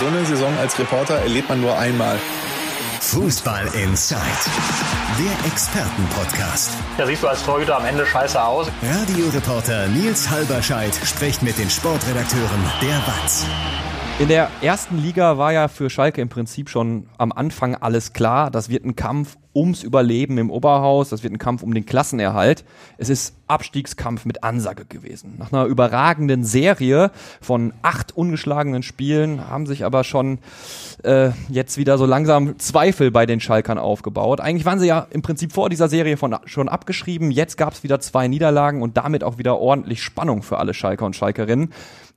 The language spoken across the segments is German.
So eine Saison als Reporter erlebt man nur einmal. Fußball Inside, der Expertenpodcast. Da siehst du als Torhüter am Ende scheiße aus. Radioreporter Nils Halberscheid spricht mit den Sportredakteuren der WAZ. In der ersten Liga war ja für Schalke im Prinzip schon am Anfang alles klar. Das wird ein Kampf ums Überleben im Oberhaus, das wird ein Kampf um den Klassenerhalt. Es ist Abstiegskampf mit Ansage gewesen. Nach einer überragenden Serie von acht ungeschlagenen Spielen haben sich aber schon äh, jetzt wieder so langsam Zweifel bei den Schalkern aufgebaut. Eigentlich waren sie ja im Prinzip vor dieser Serie von, schon abgeschrieben. Jetzt gab es wieder zwei Niederlagen und damit auch wieder ordentlich Spannung für alle Schalker und Schalkerinnen.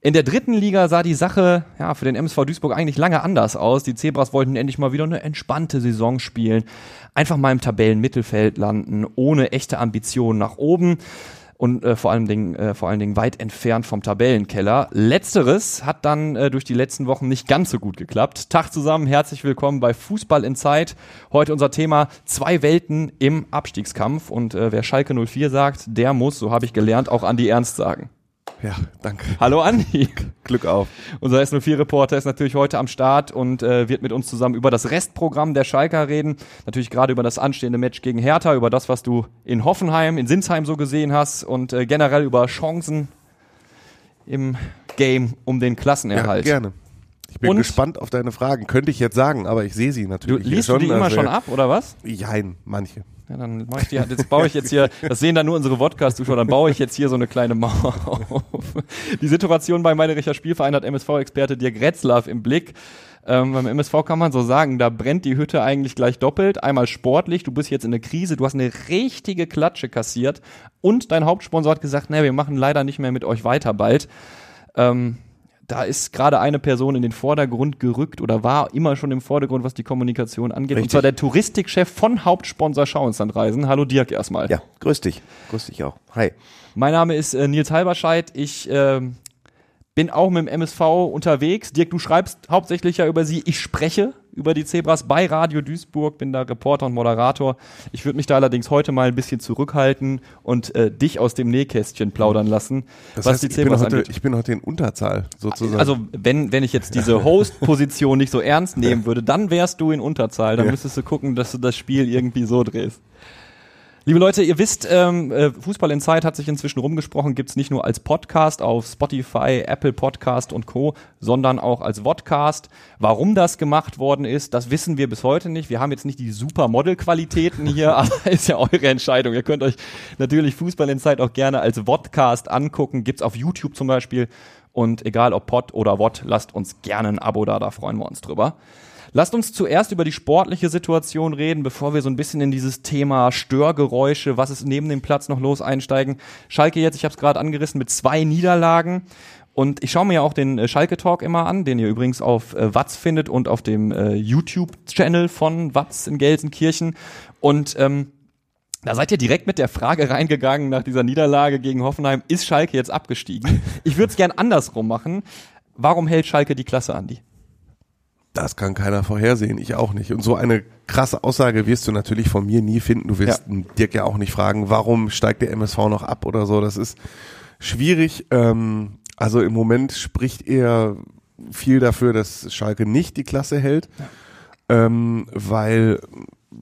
In der dritten Liga sah die Sache ja, für den MSV Duisburg eigentlich lange anders aus. Die Zebras wollten endlich mal wieder eine entspannte Saison spielen. Einfach mal im Tabellenmittelfeld landen, ohne echte Ambitionen nach oben und äh, vor, allen Dingen, äh, vor allen Dingen weit entfernt vom Tabellenkeller. Letzteres hat dann äh, durch die letzten Wochen nicht ganz so gut geklappt. Tag zusammen, herzlich willkommen bei Fußball in Zeit. Heute unser Thema zwei Welten im Abstiegskampf. Und äh, wer Schalke 04 sagt, der muss, so habe ich gelernt, auch Andi Ernst sagen. Ja, danke. Hallo Andi. Glück auf. Unser S04-Reporter ist natürlich heute am Start und äh, wird mit uns zusammen über das Restprogramm der Schalker reden. Natürlich gerade über das anstehende Match gegen Hertha, über das, was du in Hoffenheim, in Sinsheim so gesehen hast und äh, generell über Chancen im Game um den Klassenerhalt. Ja, gerne. Ich bin Und- gespannt auf deine Fragen. Könnte ich jetzt sagen, aber ich sehe sie Du natürlich. hier liest du die immer also- schon ab, oder was? Jein, manche. Ja, dann mach ich die, jetzt baue ich jetzt hier, das sehen dann nur unsere Podcast-Zuschauer, dann baue ich jetzt hier so eine kleine Mauer auf. Die Situation bei Meinerischer Spielverein hat MSV-Experte Dirk Retzlaff im Blick. Ähm, beim MSV kann man so sagen, da brennt die Hütte eigentlich gleich doppelt. Einmal sportlich, du bist jetzt in der Krise, du hast eine richtige Klatsche kassiert und dein Hauptsponsor hat gesagt, ne, wir machen leider nicht mehr mit euch weiter bald. Ähm, da ist gerade eine Person in den Vordergrund gerückt oder war immer schon im Vordergrund, was die Kommunikation angeht. Und Richtig. zwar der Touristikchef von Hauptsponsor Schauenslandreisen. Hallo Dirk erstmal. Ja, grüß dich. Grüß dich auch. Hi. Mein Name ist äh, Nils Halberscheid. Ich ähm, bin auch mit dem MSV unterwegs. Dirk, du schreibst hauptsächlich ja über sie. Ich spreche über die Zebras bei Radio Duisburg, bin da Reporter und Moderator. Ich würde mich da allerdings heute mal ein bisschen zurückhalten und äh, dich aus dem Nähkästchen plaudern lassen, Das was heißt, die ich bin, Zebras heute, ich bin heute in Unterzahl, sozusagen. Also wenn, wenn ich jetzt diese Host-Position nicht so ernst nehmen würde, dann wärst du in Unterzahl. Dann Ja. müsstest du gucken, dass du das Spiel irgendwie so drehst. Liebe Leute, ihr wisst, ähm, äh, Fußball in Zeit hat sich inzwischen rumgesprochen, gibt's nicht nur als Podcast auf Spotify, Apple Podcast und Co., sondern auch als Vodcast. Warum das gemacht worden ist, das wissen wir bis heute nicht. Wir haben jetzt nicht die super Model-Qualitäten hier, aber ist ja eure Entscheidung. Ihr könnt euch natürlich Fußball in Zeit auch gerne als Vodcast angucken. Gibt's auf YouTube zum Beispiel. Und egal ob Pod oder Wod, lasst uns gerne ein Abo da, da freuen wir uns drüber. Lasst uns zuerst über die sportliche Situation reden, bevor wir so ein bisschen in dieses Thema Störgeräusche, was ist neben dem Platz noch los, einsteigen. Schalke jetzt, ich habe es gerade angerissen, mit zwei Niederlagen. Und ich schaue mir ja auch den äh, Schalke Talk immer an, den ihr übrigens auf äh, Watz findet und auf dem äh, YouTube-Channel von Watz in Gelsenkirchen. Und ähm, da seid ihr direkt mit der Frage reingegangen nach dieser Niederlage gegen Hoffenheim, ist Schalke jetzt abgestiegen? Ich würde es gern andersrum machen. Warum hält Schalke die Klasse, Andi? Das kann keiner vorhersehen, ich auch nicht. Und so eine krasse Aussage wirst du natürlich von mir nie finden. Du wirst Ja. Dirk ja auch nicht fragen, warum steigt der MSV noch ab oder so. Das ist schwierig. Ähm, also im Moment spricht eher viel dafür, dass Schalke nicht die Klasse hält, ähm, weil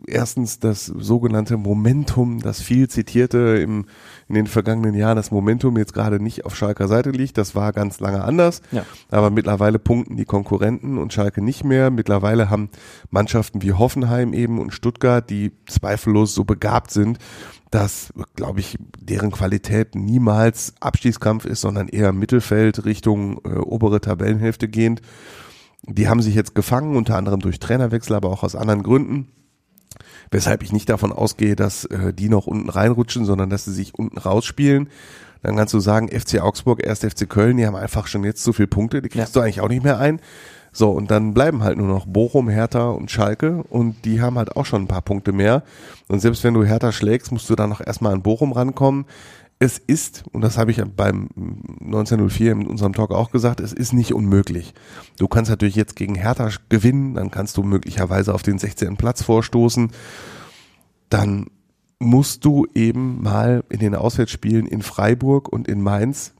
erstens das sogenannte Momentum, das viel zitierte im, in den vergangenen Jahren, das Momentum jetzt gerade nicht auf Schalker Seite liegt. Das war ganz lange anders. Ja. Aber mittlerweile punkten die Konkurrenten und Schalke nicht mehr. Mittlerweile haben Mannschaften wie Hoffenheim eben und Stuttgart, die zweifellos so begabt sind, dass, glaube ich, deren Qualität niemals Abstiegskampf ist, sondern eher Mittelfeld Richtung äh, obere Tabellenhälfte gehend. Die haben sich jetzt gefangen, unter anderem durch Trainerwechsel, aber auch aus anderen Gründen. Weshalb ich nicht davon ausgehe, dass äh, die noch unten reinrutschen, sondern dass sie sich unten rausspielen. Dann kannst du sagen, FC Augsburg, erst FC Köln, die haben einfach schon jetzt zu viele Punkte, die kriegst du eigentlich auch nicht mehr ein. So, und dann bleiben halt nur noch Bochum, Hertha und Schalke und die haben halt auch schon ein paar Punkte mehr. Und selbst wenn du Hertha schlägst, musst du dann noch erstmal an Bochum rankommen. Es ist, und das habe ich beim 1904 in unserem Talk auch gesagt, es ist nicht unmöglich. Du kannst natürlich jetzt gegen Hertha gewinnen, dann kannst du möglicherweise auf den 16. Platz vorstoßen. Dann musst du eben mal in den Auswärtsspielen in Freiburg und in Mainz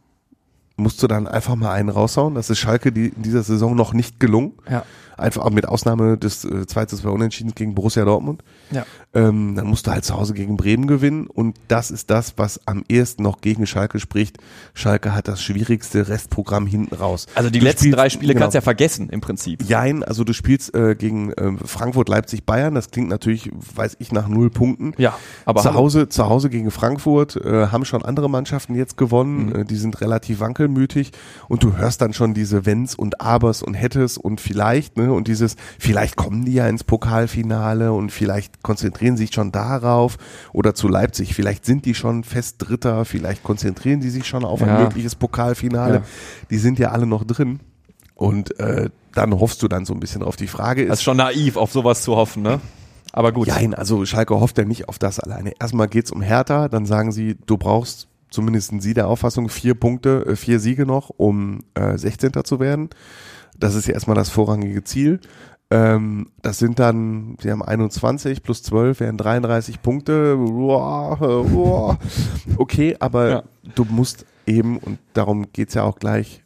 musst du dann einfach mal einen raushauen. Das ist Schalke die in dieser Saison noch nicht gelungen. Ja. Einfach mit Ausnahme des äh, 2 zu 2 Unentschieden gegen Borussia Dortmund. Ja. Ähm, dann musst du halt zu Hause gegen Bremen gewinnen und das ist das, was am ehesten noch gegen Schalke spricht. Schalke hat das schwierigste Restprogramm hinten raus. Also die Du letzten spielst- drei Spiele genau. kannst du ja vergessen im Prinzip. Jein, also du spielst äh, gegen ähm, Frankfurt, Leipzig, Bayern. Das klingt natürlich, weiß ich, nach null Punkten. Ja, aber zu. Hause, zu Hause gegen Frankfurt äh, haben schon andere Mannschaften jetzt gewonnen. Mhm. Äh, die sind relativ wankelmütig und du hörst dann schon diese Wenns und Abers und Hättes und vielleicht ne und dieses vielleicht kommen die ja ins Pokalfinale und vielleicht konzentrieren sie sich schon darauf oder zu Leipzig. Vielleicht sind die schon fest Dritter. Vielleicht konzentrieren die sich schon auf ein Ja. mögliches Pokalfinale. Ja. Die sind ja alle noch drin und äh, dann hoffst du dann so ein bisschen drauf. Die Frage Das ist ist schon naiv, auf sowas zu hoffen, ne? Aber gut. Nein, also Schalke hofft ja nicht auf das alleine. Erstmal geht's um Hertha, dann sagen sie, du brauchst, zumindest sie der Auffassung, vier Punkte, äh, vier Siege noch, um äh, 16. zu werden. Das ist ja erstmal das vorrangige Ziel. Ähm, das sind dann, sie haben 21 plus 12, wären 33 Punkte. Okay, aber Ja. du musst eben, und darum geht's ja auch gleich,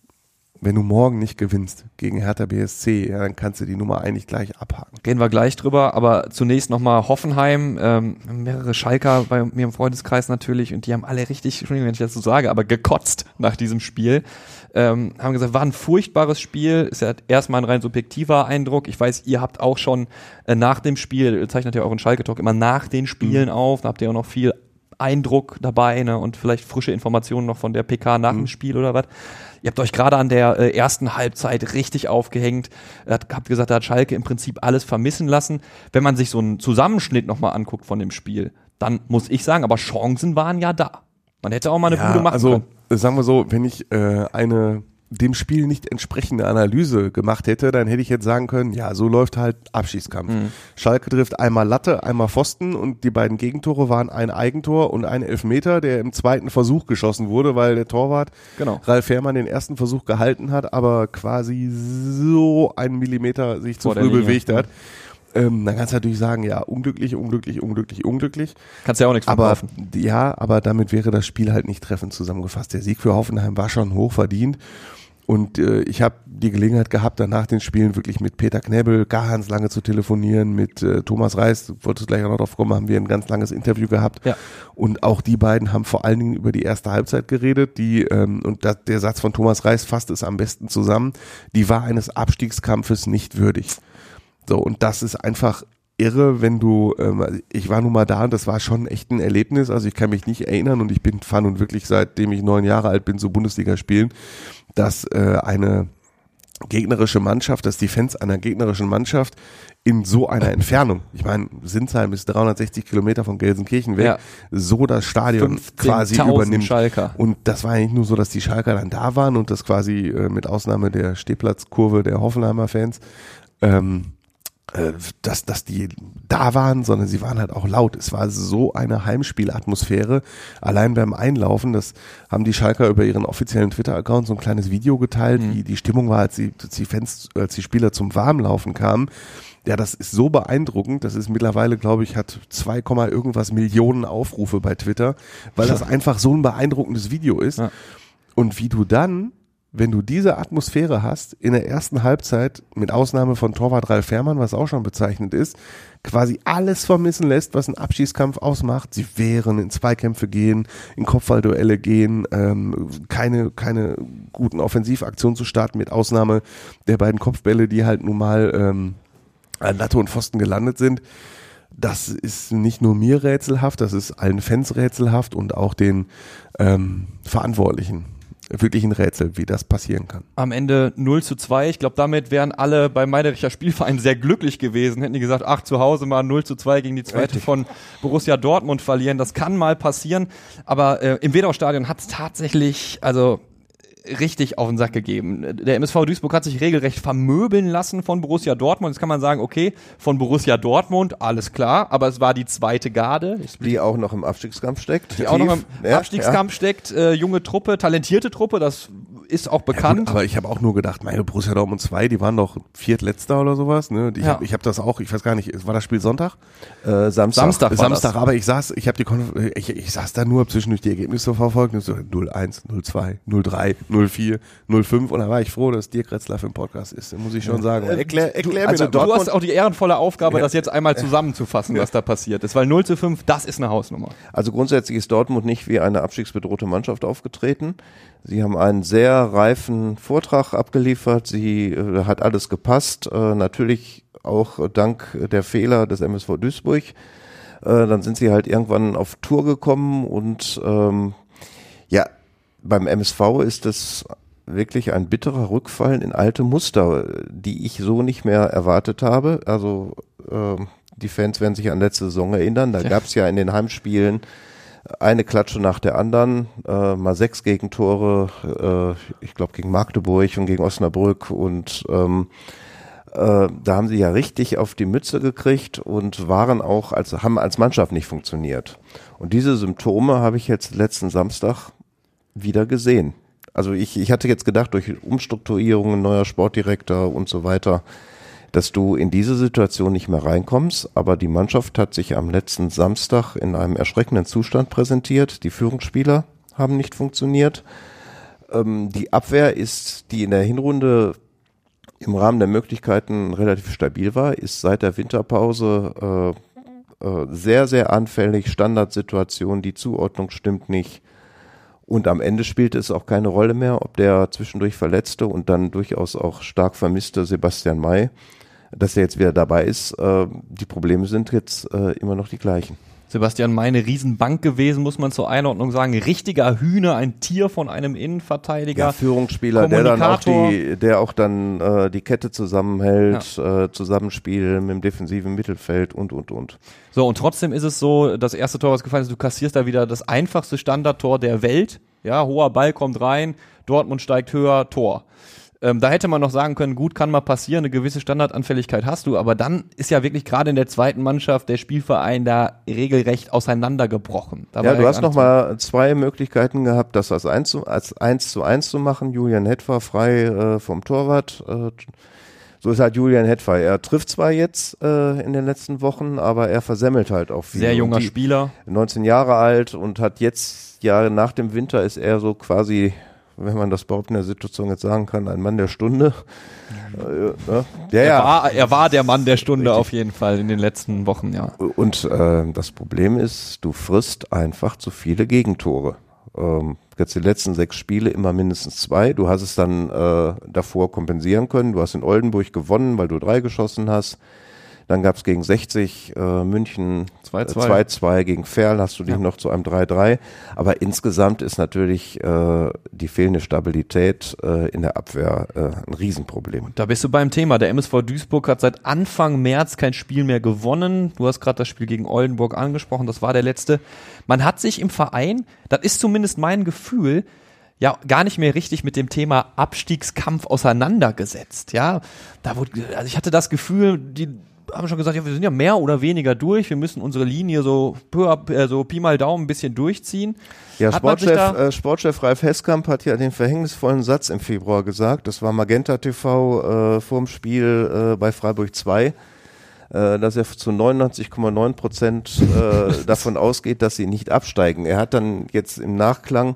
wenn du morgen nicht gewinnst gegen Hertha BSC, ja, dann kannst du die Nummer eigentlich gleich abhaken. Reden wir gleich drüber, aber zunächst nochmal Hoffenheim, ähm, mehrere Schalker bei mir im Freundeskreis natürlich und die haben alle richtig, Entschuldigung, wenn ich das so sage, aber gekotzt nach diesem Spiel. Ähm, haben gesagt, war ein furchtbares Spiel, ist ja erstmal ein rein subjektiver Eindruck. Ich weiß, ihr habt auch schon äh, nach dem Spiel, ihr zeichnet ja euren Schalke-Talk immer nach den Spielen auf, da habt ihr auch noch viel Eindruck dabei ne, und vielleicht frische Informationen noch von der PK nach dem Spiel oder was. Ihr habt euch gerade an der äh, ersten Halbzeit richtig aufgehängt. Hat, habt gesagt, da hat Schalke im Prinzip alles vermissen lassen. Wenn man sich so einen Zusammenschnitt nochmal anguckt von dem Spiel, dann muss ich sagen, aber Chancen waren ja da. Man hätte auch mal eine gute machen also, können. Sagen wir so, wenn ich äh, eine dem Spiel nicht entsprechende Analyse gemacht hätte, dann hätte ich jetzt sagen können, ja, so läuft halt Abschießkampf. Mhm. Schalke trifft einmal Latte, einmal Pfosten und die beiden Gegentore waren ein Eigentor und ein Elfmeter, der im zweiten Versuch geschossen wurde, weil der Torwart Genau. Ralf Fährmann den ersten Versuch gehalten hat, aber quasi so einen Millimeter sich zu Vor der früh Linie, bewegt hat. Ähm, dann kannst du natürlich sagen, ja, unglücklich, unglücklich, unglücklich, unglücklich. Kannst ja auch nichts Aber verkaufen. ja, aber damit wäre das Spiel halt nicht treffend zusammengefasst. Der Sieg für Hoffenheim war schon hoch verdient. Und äh, ich habe die Gelegenheit gehabt, danach den Spielen wirklich mit Peter Knebel ganz lange zu telefonieren, mit äh, Thomas Reis, du wolltest gleich auch noch drauf kommen, haben wir ein ganz langes Interview gehabt. Ja. Und auch die beiden haben vor allen Dingen über die erste Halbzeit geredet, die, ähm, und das, der Satz von Thomas Reis fasst es am besten zusammen, die war eines Abstiegskampfes nicht würdig. So, und das ist einfach irre, wenn du, ähm, ich war nun mal da und das war schon echt ein Erlebnis. Also ich kann mich nicht erinnern und ich bin fahre nun wirklich seitdem ich neun Jahre alt bin, so Bundesliga spielen, dass äh, eine gegnerische Mannschaft, dass die Fans einer gegnerischen Mannschaft in so einer Entfernung, ich meine, Sinsheim ist 360 Kilometer von Gelsenkirchen weg, Ja. so das Stadion quasi 15.000 übernimmt. Schalker. Und das war ja nicht nur so, dass die Schalker dann da waren und das quasi äh, mit Ausnahme der Stehplatzkurve der Hoffenheimer Fans, ähm, äh, dass, dass die da waren, sondern sie waren halt auch laut. Es war so eine Heimspielatmosphäre. Allein beim Einlaufen, das haben die Schalker über ihren offiziellen Twitter-Account so ein kleines Video geteilt, wie die Stimmung war, als die, als die Fans, als die Spieler zum Warmlaufen kamen. Ja, das ist so beeindruckend. Das ist mittlerweile, glaube ich, hat 2, Komma irgendwas Millionen Aufrufe bei Twitter, weil das einfach so ein beeindruckendes Video ist. Ja. Und wie du dann, wenn du diese Atmosphäre hast, in der ersten Halbzeit, mit Ausnahme von Torwart Ralf Fährmann, was auch schon bezeichnet ist, quasi alles vermissen lässt, was einen Abschießkampf ausmacht. Sie wehren, in Zweikämpfe gehen, in Kopfballduelle gehen, ähm, keine, keine guten Offensivaktionen zu starten, mit Ausnahme der beiden Kopfbälle, die halt nun mal ähm, an Latte und Pfosten gelandet sind. Das ist nicht nur mir rätselhaft, das ist allen Fans rätselhaft und auch den ähm, Verantwortlichen wirklich ein Rätsel, wie das passieren kann. Am Ende 0 zu 2. Ich glaube, damit wären alle bei Meidericher Spielverein sehr glücklich gewesen. Hätten die gesagt, ach, zu Hause mal 0 zu 2 gegen die zweite Richtig. von Borussia Dortmund verlieren. Das kann mal passieren. Aber äh, im Wedau-Stadion hat es tatsächlich, also richtig auf den Sack gegeben. Der MSV Duisburg hat sich regelrecht vermöbeln lassen von Borussia Dortmund. Jetzt kann man sagen, okay, von Borussia Dortmund, alles klar, aber es war die zweite Garde. Die auch noch im Abstiegskampf steckt. die auch noch im Ja, Abstiegskampf steckt. Äh, junge Truppe, talentierte Truppe, das ist auch bekannt. Ja, aber ich habe auch nur gedacht, meine Borussia Dortmund 2, die waren doch viertletzter oder sowas. Ne? Ich Ja. habe hab das auch, ich weiß gar nicht, war das Spiel Sonntag? Äh, Samstag. Samstag. war Samstag, das. aber ich saß, ich habe die Konf ich, ich saß da nur zwischendurch die Ergebnisse verfolgt, so 01, 02, 03, 04, 05 und da war ich froh, dass Dirk Retzlaff im Podcast ist, muss ich schon sagen. Erklär, erklär also mir das Du hast auch die ehrenvolle Aufgabe, das jetzt einmal zusammenzufassen, was da passiert ist. Weil 0 zu 5, das ist eine Hausnummer. Also grundsätzlich ist Dortmund nicht wie eine abstiegsbedrohte Mannschaft aufgetreten. Sie haben einen sehr reifen Vortrag abgeliefert. Sie äh, hat alles gepasst. Äh, natürlich auch dank der Fehler des MSV Duisburg. Äh, dann sind sie halt irgendwann auf Tour gekommen und ähm, ja, beim MSV ist es wirklich ein bitterer Rückfall in alte Muster, die ich so nicht mehr erwartet habe. Also ähm, die Fans werden sich an letzte Saison erinnern. Da gab es ja in den Heimspielen eine Klatsche nach der anderen, äh, mal sechs Gegentore, äh, ich glaube gegen Magdeburg und gegen Osnabrück und ähm, äh, da haben sie ja richtig auf die Mütze gekriegt und waren auch als haben als Mannschaft nicht funktioniert. Und diese Symptome habe ich jetzt letzten Samstag wieder gesehen. Also ich, ich hatte jetzt gedacht, durch Umstrukturierungen, neuer Sportdirektor und so weiter, dass du in diese Situation nicht mehr reinkommst. Aber die Mannschaft hat sich am letzten Samstag in einem erschreckenden Zustand präsentiert. Die Führungsspieler haben nicht funktioniert. Ähm, die Abwehr ist, die in der Hinrunde im Rahmen der Möglichkeiten relativ stabil war, ist seit der Winterpause äh, äh, sehr, sehr anfällig. Standardsituation, die Zuordnung stimmt nicht. Und am Ende spielte es auch keine Rolle mehr, ob der zwischendurch verletzte und dann durchaus auch stark vermisste Sebastian May, dass er jetzt wieder dabei ist. Äh, die Probleme sind jetzt äh, immer noch die gleichen. Sebastian meine Riesenbank gewesen, muss man zur Einordnung sagen. Richtiger Hühner, ein Tier von einem Innenverteidiger. Ja, Führungsspieler, der dann auch die, der auch dann äh, die Kette zusammenhält, äh, Zusammenspiel mit dem defensiven Mittelfeld und und und. So, und trotzdem ist es so, das erste Tor, was gefallen ist, du kassierst da wieder das einfachste Standardtor der Welt. Ja, hoher Ball kommt rein, Dortmund steigt höher, Tor. Ähm, da hätte man noch sagen können, gut, kann mal passieren, eine gewisse Standardanfälligkeit hast du, aber dann ist ja wirklich gerade in der zweiten Mannschaft der Spielverein da regelrecht auseinandergebrochen. Da Ja, du hast gar noch nichts mehr. mal zwei Möglichkeiten gehabt, das als eins zu, als eins zu eins zu machen. Julian Hetfer frei äh, vom Torwart. Äh, so ist halt Julian Hetfer. Er trifft zwar jetzt äh, in den letzten Wochen, aber er versemmelt halt auch viel. Sehr junger Spieler. 19 Jahre alt und hat jetzt, ja, nach dem Winter ist er so quasi, wenn man das überhaupt in der Situation jetzt sagen kann, ein Mann der Stunde. Äh, ne? Ja, Er, ja. war, er war der Mann der Stunde auf jeden Fall in den letzten Wochen, ja. Und äh, das Problem ist, du frisst einfach zu viele Gegentore. Ähm, jetzt die letzten sechs Spiele immer mindestens zwei. Du hast es dann äh, davor kompensieren können. Du hast in Oldenburg gewonnen, weil du drei geschossen hast. Dann gab es gegen 60 äh, München 2-2. 2-2 gegen Ferl, hast du dich noch zu einem 3-3. Aber insgesamt ist natürlich äh, die fehlende Stabilität äh, in der Abwehr äh, ein Riesenproblem. Da bist du beim Thema. Der MSV Duisburg hat seit Anfang März kein Spiel mehr gewonnen. Du hast gerade das Spiel gegen Oldenburg angesprochen, das war der letzte. Man hat sich im Verein, das ist zumindest mein Gefühl, ja gar nicht mehr richtig mit dem Thema Abstiegskampf auseinandergesetzt. Ja, da wurde, also ich hatte das Gefühl, die haben schon gesagt, ja, wir sind ja mehr oder weniger durch, wir müssen unsere Linie so, äh, so Pi mal Daumen ein bisschen durchziehen. Ja, Hat Sportchef, äh, Sportchef Ralf Heskamp hat ja den verhängnisvollen Satz im Februar gesagt. Das war Magenta TV äh, vorm Spiel äh, bei Freiburg 2, äh, dass er zu 99,9 Prozent äh, davon ausgeht, dass sie nicht absteigen. Er hat dann jetzt im Nachklang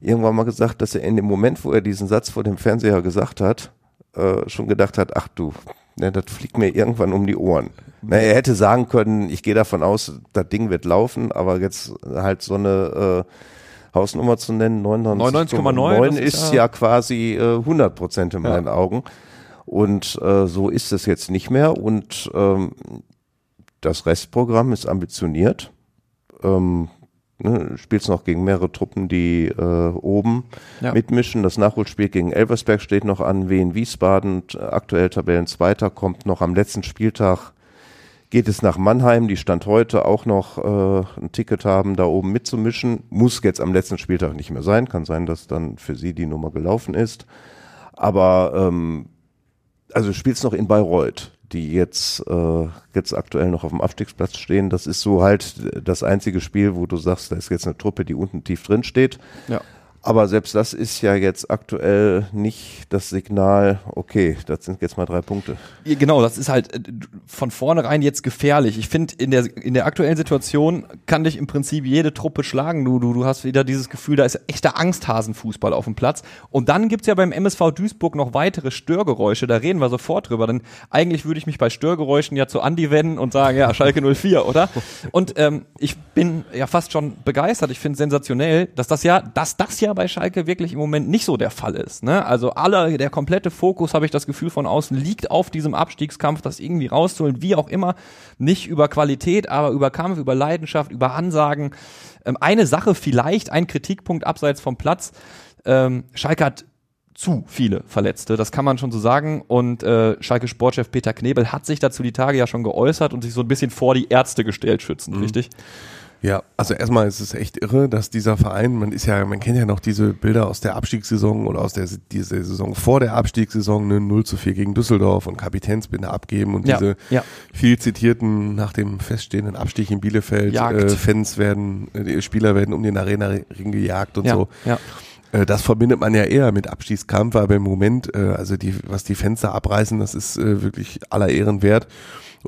irgendwann mal gesagt, dass er in dem Moment, wo er diesen Satz vor dem Fernseher gesagt hat, äh, schon gedacht hat, ach du, ne, das fliegt mir irgendwann um die Ohren. Na, er hätte sagen können, ich gehe davon aus, das Ding wird laufen, aber jetzt halt so eine äh, Hausnummer zu nennen, 99,9 99,9, das ist, ist ja, ja- quasi äh, 100 Prozent in Ja. meinen Augen. Und äh, so ist es jetzt nicht mehr. Und ähm, das Restprogramm ist ambitioniert. Ähm, ne, spielst noch gegen mehrere Truppen, die äh, oben Ja. mitmischen. Das Nachholspiel gegen Elversberg steht noch an. Wien Wiesbaden, aktuell Tabellenzweiter, kommt noch am letzten Spieltag. Geht es nach Mannheim, die Stand heute auch noch äh, ein Ticket haben, da oben mitzumischen. Muss jetzt am letzten Spieltag nicht mehr sein. Kann sein, dass dann für sie die Nummer gelaufen ist. Aber ähm, also spielst noch in Bayreuth, die jetzt, äh, jetzt aktuell noch auf dem Abstiegsplatz stehen. Das ist so halt das einzige Spiel, wo du sagst, da ist jetzt eine Truppe, die unten tief drin steht. Ja. Aber selbst das ist ja jetzt aktuell nicht das Signal, okay, das sind jetzt mal drei Punkte. Genau, das ist halt äh, von vornherein jetzt gefährlich. Ich finde, in der, in der aktuellen Situation kann dich im Prinzip jede Truppe schlagen. Du, du, du hast wieder dieses Gefühl, da ist echter Angsthasenfußball auf dem Platz. Und dann gibt's ja beim MSV Duisburg noch weitere Störgeräusche. Da reden wir sofort drüber. Denn eigentlich würde ich mich bei Störgeräuschen ja zu Andi wenden und sagen, ja, Schalke 04, oder? Und ähm, ich bin ja fast schon begeistert. Ich finde sensationell, dass das ja, dass das ja bei Schalke wirklich im Moment nicht so der Fall ist. Ne? Also alle, der komplette Fokus, habe ich das Gefühl von außen, liegt auf diesem Abstiegskampf, das irgendwie rauszuholen, wie auch immer. Nicht über Qualität, aber über Kampf, über Leidenschaft, über Ansagen. Ähm, eine Sache vielleicht, ein Kritikpunkt abseits vom Platz. Ähm, Schalke hat zu viele Verletzte, das kann man schon so sagen. Und äh, Schalke Sportchef Peter Knebel hat sich dazu die Tage ja schon geäußert und sich so ein bisschen vor die Ärzte gestellt schützend, richtig? Ja, also erstmal ist es echt irre, dass dieser Verein, man ist ja, man kennt ja noch diese Bilder aus der Abstiegssaison oder aus der diese Saison vor der Abstiegssaison, ne, 0 zu 4 gegen Düsseldorf und Kapitänsbinde abgeben und Ja, diese ja. viel zitierten nach dem feststehenden Abstieg in Bielefeld, äh, Fans werden, äh, die Spieler werden um den Arena-Ring gejagt und ja, so. ja. Äh, Das verbindet man ja eher mit Abstiegskampf, aber im Moment, äh, also die, was die Fenster abreißen, das ist äh, wirklich aller Ehren wert.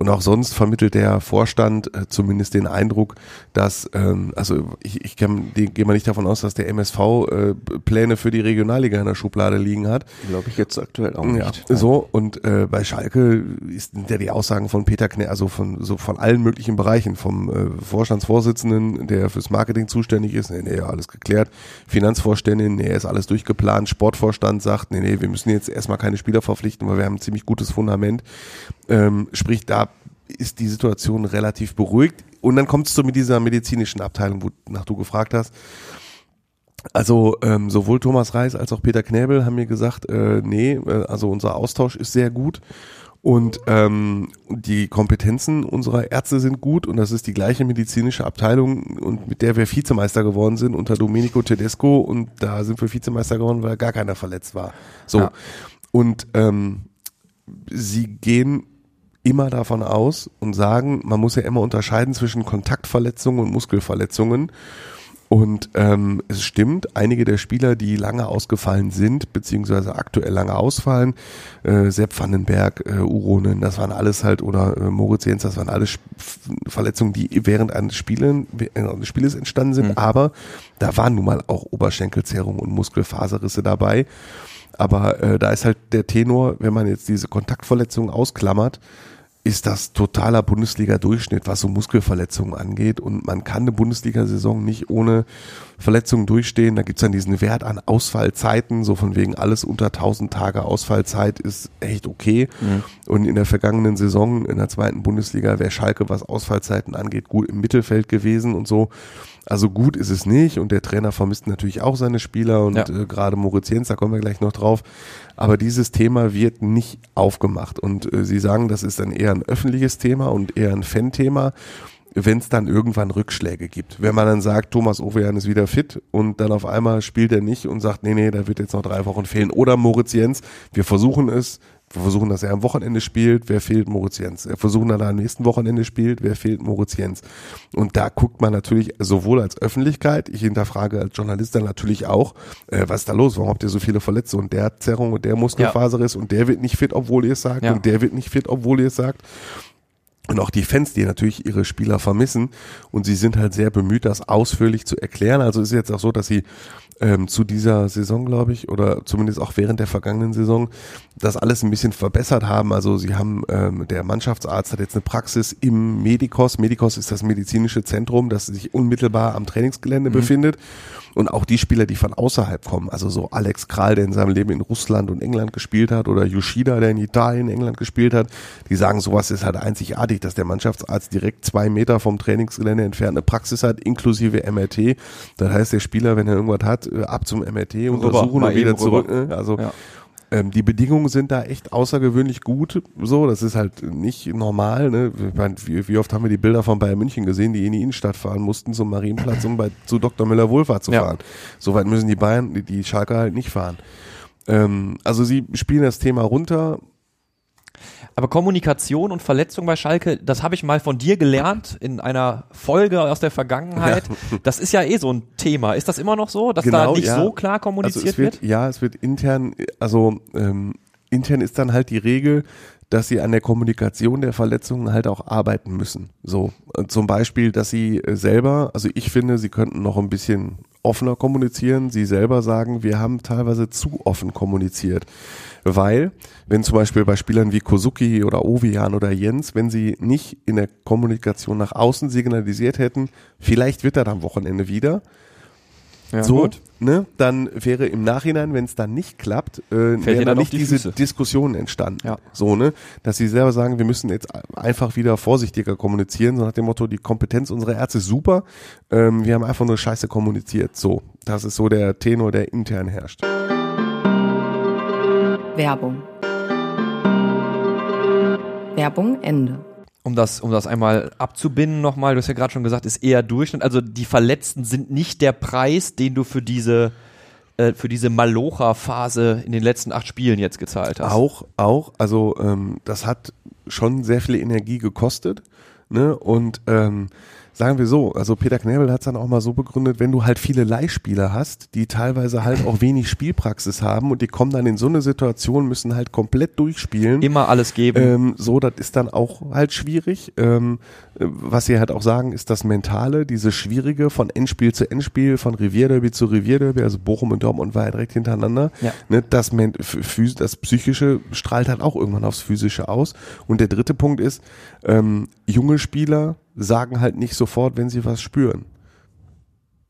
Und auch sonst vermittelt der Vorstand äh, zumindest den Eindruck, dass, ähm, also ich, ich kann- die- gehe mal nicht davon aus, dass der MSV äh, Pläne für die Regionalliga in der Schublade liegen hat. Glaube ich jetzt aktuell auch Ja, nicht. so und äh, bei Schalke ist sind ja die Aussagen von Peter Kne also von so von allen möglichen Bereichen, vom äh, Vorstandsvorsitzenden, der fürs Marketing zuständig ist, nee, nee, alles geklärt, Finanzvorständin, nee, ist alles durchgeplant, Sportvorstand sagt, nee, nee, wir müssen jetzt erstmal keine Spieler verpflichten, weil wir haben ein ziemlich gutes Fundament. Ähm, sprich, da ist die Situation relativ beruhigt. Und dann kommst du mit dieser medizinischen Abteilung, wonach du gefragt hast. Also ähm, sowohl Thomas Reis als auch Peter Knäbel haben mir gesagt, äh, nee, äh, also unser Austausch ist sehr gut und ähm, die Kompetenzen unserer Ärzte sind gut und das ist die gleiche medizinische Abteilung und mit der wir Vizemeister geworden sind unter Domenico Tedesco und da sind wir Vizemeister geworden, weil gar keiner verletzt war. So Ja. und ähm, sie gehen immer davon aus und sagen, man muss ja immer unterscheiden zwischen Kontaktverletzungen und Muskelverletzungen. Und ähm, es stimmt, einige der Spieler, die lange ausgefallen sind, beziehungsweise aktuell lange ausfallen, äh, Sepp Vandenberg, äh, Uronen, das waren alles halt, oder äh, Moritz Jens, das waren alles Verletzungen, die während eines, Spielen, während eines Spieles entstanden sind, aber da waren nun mal auch Oberschenkelzerrung und Muskelfaserrisse dabei. Aber äh, da ist halt der Tenor, wenn man jetzt diese Kontaktverletzungen ausklammert, ist das totaler Bundesliga-Durchschnitt, was so Muskelverletzungen angeht. Und man kann eine Bundesliga-Saison nicht ohne Verletzungen durchstehen. Da gibt's dann diesen Wert an Ausfallzeiten, so von wegen alles unter 1000 Tage Ausfallzeit ist echt okay. Und in der vergangenen Saison in der zweiten Bundesliga wäre Schalke, was Ausfallzeiten angeht, gut im Mittelfeld gewesen und so. Also gut ist es nicht und der Trainer vermisst natürlich auch seine Spieler und Ja. äh, gerade Moritz Jens, da kommen wir gleich noch drauf. Aber dieses Thema wird nicht aufgemacht und äh, Sie sagen, das ist dann eher ein öffentliches Thema und eher ein Fan-Thema, wenn es dann irgendwann Rückschläge gibt. Wenn man dann sagt, Thomas Ovejan ist wieder fit und dann auf einmal spielt er nicht und sagt, nee, nee, da wird jetzt noch drei Wochen fehlen. Oder Moritz Jens, wir versuchen es, wir versuchen, dass er am Wochenende spielt, wer fehlt Moritz Jens? Wir versuchen, dass er am nächsten Wochenende spielt, wer fehlt Moritz Jens? Und da guckt man natürlich sowohl als Öffentlichkeit, ich hinterfrage als Journalist dann natürlich auch, äh, was ist da los? Warum habt ihr so viele Verletzte? Und der hat Zerrung und der Muskelfaserriss und der wird nicht fit, obwohl ihr es sagt Ja. und der wird nicht fit, obwohl ihr es sagt. Und auch die Fans, die natürlich ihre Spieler vermissen. Und sie sind halt sehr bemüht, das ausführlich zu erklären. Also ist jetzt auch so, dass sie ähm, zu dieser Saison, glaube ich, oder zumindest auch während der vergangenen Saison, das alles ein bisschen verbessert haben. Also sie haben, ähm, der Mannschaftsarzt hat jetzt eine Praxis im Medikos. Medikos ist das medizinische Zentrum, das sich unmittelbar am Trainingsgelände befindet. Und auch die Spieler, die von außerhalb kommen, also so Alex Kral, der in seinem Leben in Russland und England gespielt hat, oder Yoshida, der in Italien, England gespielt hat, die sagen, sowas ist halt einzigartig, dass der Mannschaftsarzt direkt zwei Meter vom Trainingsgelände entfernt eine Praxis hat, inklusive MRT. Das heißt, der Spieler, wenn er irgendwas hat, ab zum MRT untersuchen mal und wieder zurück. rüber. ne? Also Ja. ähm, die Bedingungen sind da echt außergewöhnlich gut. So, das ist halt nicht normal. Ne? Wie, wie oft haben wir die Bilder von Bayern München gesehen, die in die Innenstadt fahren mussten zum Marienplatz, um bei, zu Dr. Müller Wohlfahrt zu Ja. fahren. So weit müssen die Bayern, die, die Schalker halt nicht fahren. Ähm, also sie spielen das Thema runter. Aber Kommunikation und Verletzung bei Schalke, das habe ich mal von dir gelernt in einer Folge aus der Vergangenheit. Das ist ja eh so ein Thema. Ist das immer noch so, dass da nicht ja. so klar Also kommuniziert es wird, wird? Ja, es wird intern, also ähm, intern ist dann halt die Regel, dass sie an der Kommunikation der Verletzungen halt auch arbeiten müssen. So, äh, zum Beispiel, dass sie äh, selber, also ich finde, sie könnten noch ein bisschen offener kommunizieren. Sie selber sagen, wir haben teilweise zu offen kommuniziert. Weil, wenn zum Beispiel bei Spielern wie Kozuki oder Ovian oder Jens, wenn sie nicht in der Kommunikation nach außen signalisiert hätten, vielleicht wird er am Wochenende wieder, Ja, so, ne, dann wäre im Nachhinein, wenn es dann nicht klappt, äh, wären dir dann dann nicht die diese Füße. Diskussionen entstanden. Ja. So, ne, dass sie selber sagen, wir müssen jetzt einfach wieder vorsichtiger kommunizieren, so nach dem Motto, die Kompetenz unserer Ärzte ist super, ähm, wir haben einfach nur Scheiße kommuniziert. So, das ist so der Tenor, der intern herrscht. Werbung. Werbung Ende. Um das, um das einmal abzubinden nochmal, du hast ja gerade schon gesagt, ist eher Durchschnitt. Also die Verletzten sind nicht der Preis, den du für diese, äh, für diese Malocha-Phase in den letzten acht Spielen jetzt gezahlt hast. Auch, auch, also ähm, das hat schon sehr viel Energie gekostet. Ne? Und ähm, sagen wir so, also Peter Knebel hat es dann auch mal so begründet, wenn du halt viele Leihspieler hast, die teilweise halt auch wenig Spielpraxis haben und die kommen dann in so eine Situation, müssen halt komplett durchspielen. Immer alles geben. Ähm, so, das ist dann auch halt schwierig. Ähm, äh, was sie halt auch sagen, ist das Mentale, diese schwierige von Endspiel zu Endspiel, von Revierderby zu Revierderby, also Bochum und Dortmund war ja direkt hintereinander. Ja. Ne, das, das Psychische strahlt halt auch irgendwann aufs Physische aus. Und der dritte Punkt ist, ähm, junge Spieler sagen halt nicht sofort, wenn sie was spüren.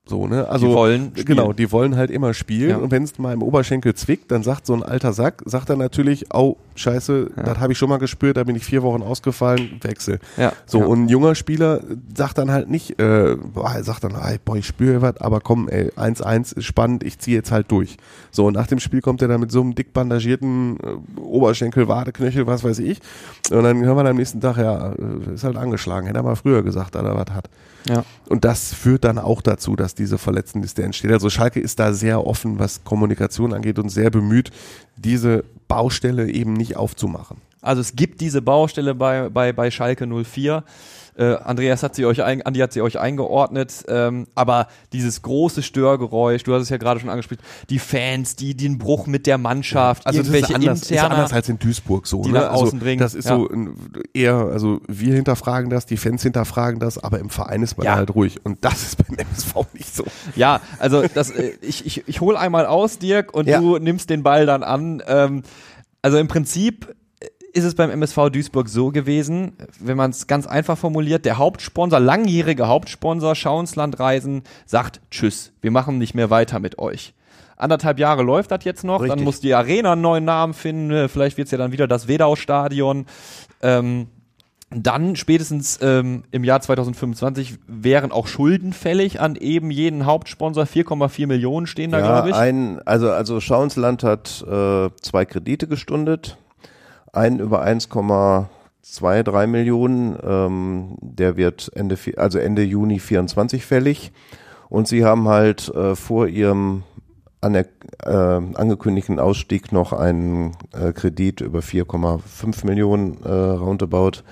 So, ne? Also, Die wollen spielen. Genau, die wollen halt immer spielen. Ja. Und wenn es mal im Oberschenkel zwickt, dann sagt so ein alter Sack, sagt er natürlich, oh, scheiße, das habe ich schon mal gespürt, da bin ich vier Wochen ausgefallen, Wechsel. Ja. So, Ja. und ein junger Spieler sagt dann halt nicht, äh, boah, sagt dann, ey, boah, ich spüre was, aber komm, ey, 1-1 ist spannend, ich ziehe jetzt halt durch. So, und nach dem Spiel kommt er dann mit so einem dick bandagierten äh, Oberschenkel, Wadeknöchel, was weiß ich. Und dann hören wir am nächsten Tag, ja, äh, ist halt angeschlagen, hätte er mal früher gesagt, dass er was hat. Ja. Und das führt dann auch dazu, dass diese Verletztenliste entsteht. Also Schalke ist da sehr offen, was Kommunikation angeht und sehr bemüht, diese Baustelle eben nicht aufzumachen. Also es gibt diese Baustelle bei, bei, bei Schalke 04. Äh, Andreas hat sie euch, ein, Andi hat sie euch eingeordnet, ähm, aber dieses große Störgeräusch, du hast es ja gerade schon angespielt, die Fans, die den Bruch mit der Mannschaft, Also das ist irgendwelche anders, ist interner, anders als in Duisburg so. die ne? nach außen also, dringen, Das ist ja. so eher, also wir hinterfragen das, die Fans hinterfragen das, aber im Verein ist man Ja. halt ruhig. Und das ist beim MSV nicht so. Ja, also das, äh, ich, ich, ich hole einmal aus, Dirk, und Ja. du nimmst den Ball dann an. Ähm, also im Prinzip ist es beim MSV Duisburg so gewesen, wenn man es ganz einfach formuliert, der Hauptsponsor, langjährige Hauptsponsor Schauenslandreisen sagt Tschüss, wir machen nicht mehr weiter mit euch. Anderthalb Jahre läuft das jetzt noch, dann Richtig. muss die Arena einen neuen Namen finden, äh, vielleicht wird's ja dann wieder das Wedau-Stadion. Ähm, dann spätestens ähm, im Jahr 2025 wären auch Schulden fällig an eben jeden Hauptsponsor. 4,4 Millionen stehen da, ja, glaube ich. Ein, also, also Schauensland hat äh, zwei Kredite gestundet. Einen über 1,23 Millionen, ähm, der wird Ende, also Ende Juni 24 fällig. Und sie haben halt äh, vor ihrem äh, angekündigten Ausstieg noch einen äh, Kredit über 4,5 Millionen äh, roundabout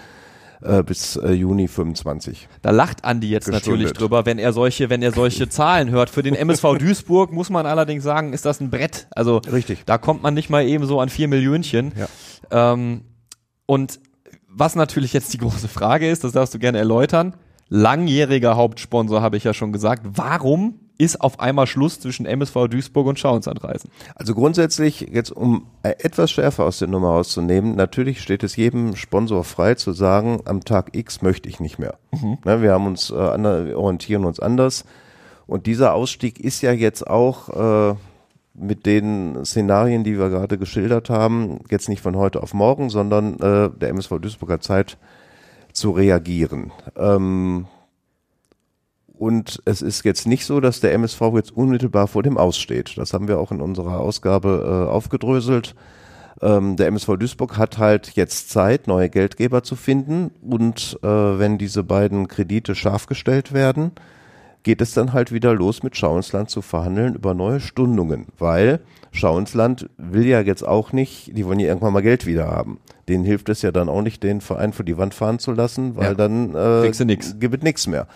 äh, bis äh, Juni 25. Da lacht Andi jetzt Gestundet. natürlich drüber, wenn er solche, wenn er solche Zahlen hört. Für den MSV Duisburg muss man allerdings sagen, ist das ein Brett. Also Richtig. da kommt man nicht mal eben so an vier Millionchen. Ja. Ähm, und was natürlich jetzt die große Frage ist, das darfst du gerne erläutern. Langjähriger Hauptsponsor, habe ich ja schon gesagt. Warum ist auf einmal Schluss zwischen MSV Duisburg und Schauenslandreisen? Also grundsätzlich, jetzt um äh, etwas schärfer aus der Nummer rauszunehmen, natürlich steht es jedem Sponsor frei zu sagen, am Tag X möchte ich nicht mehr. Ne, wir haben uns, äh, ander, wir orientieren uns anders. Und dieser Ausstieg ist ja jetzt auch äh, mit den Szenarien, die wir gerade geschildert haben, jetzt nicht von heute auf morgen, sondern äh, der MSV Duisburg hat Zeit zu reagieren. Ähm, und es ist jetzt nicht so, dass der MSV jetzt unmittelbar vor dem Aussteht. Das haben wir auch in unserer Ausgabe äh, aufgedröselt. Ähm, der MSV Duisburg hat halt jetzt Zeit, neue Geldgeber zu finden. Und äh, wenn diese beiden Kredite scharf gestellt werden, geht es dann halt wieder los mit Schauensland zu verhandeln über neue Stundungen, weil Schauensland will ja jetzt auch nicht, die wollen ja irgendwann mal Geld wieder haben. Denen hilft es ja dann auch nicht, den Verein vor die Wand fahren zu lassen, weil Ja. dann äh, gibt es nichts mehr.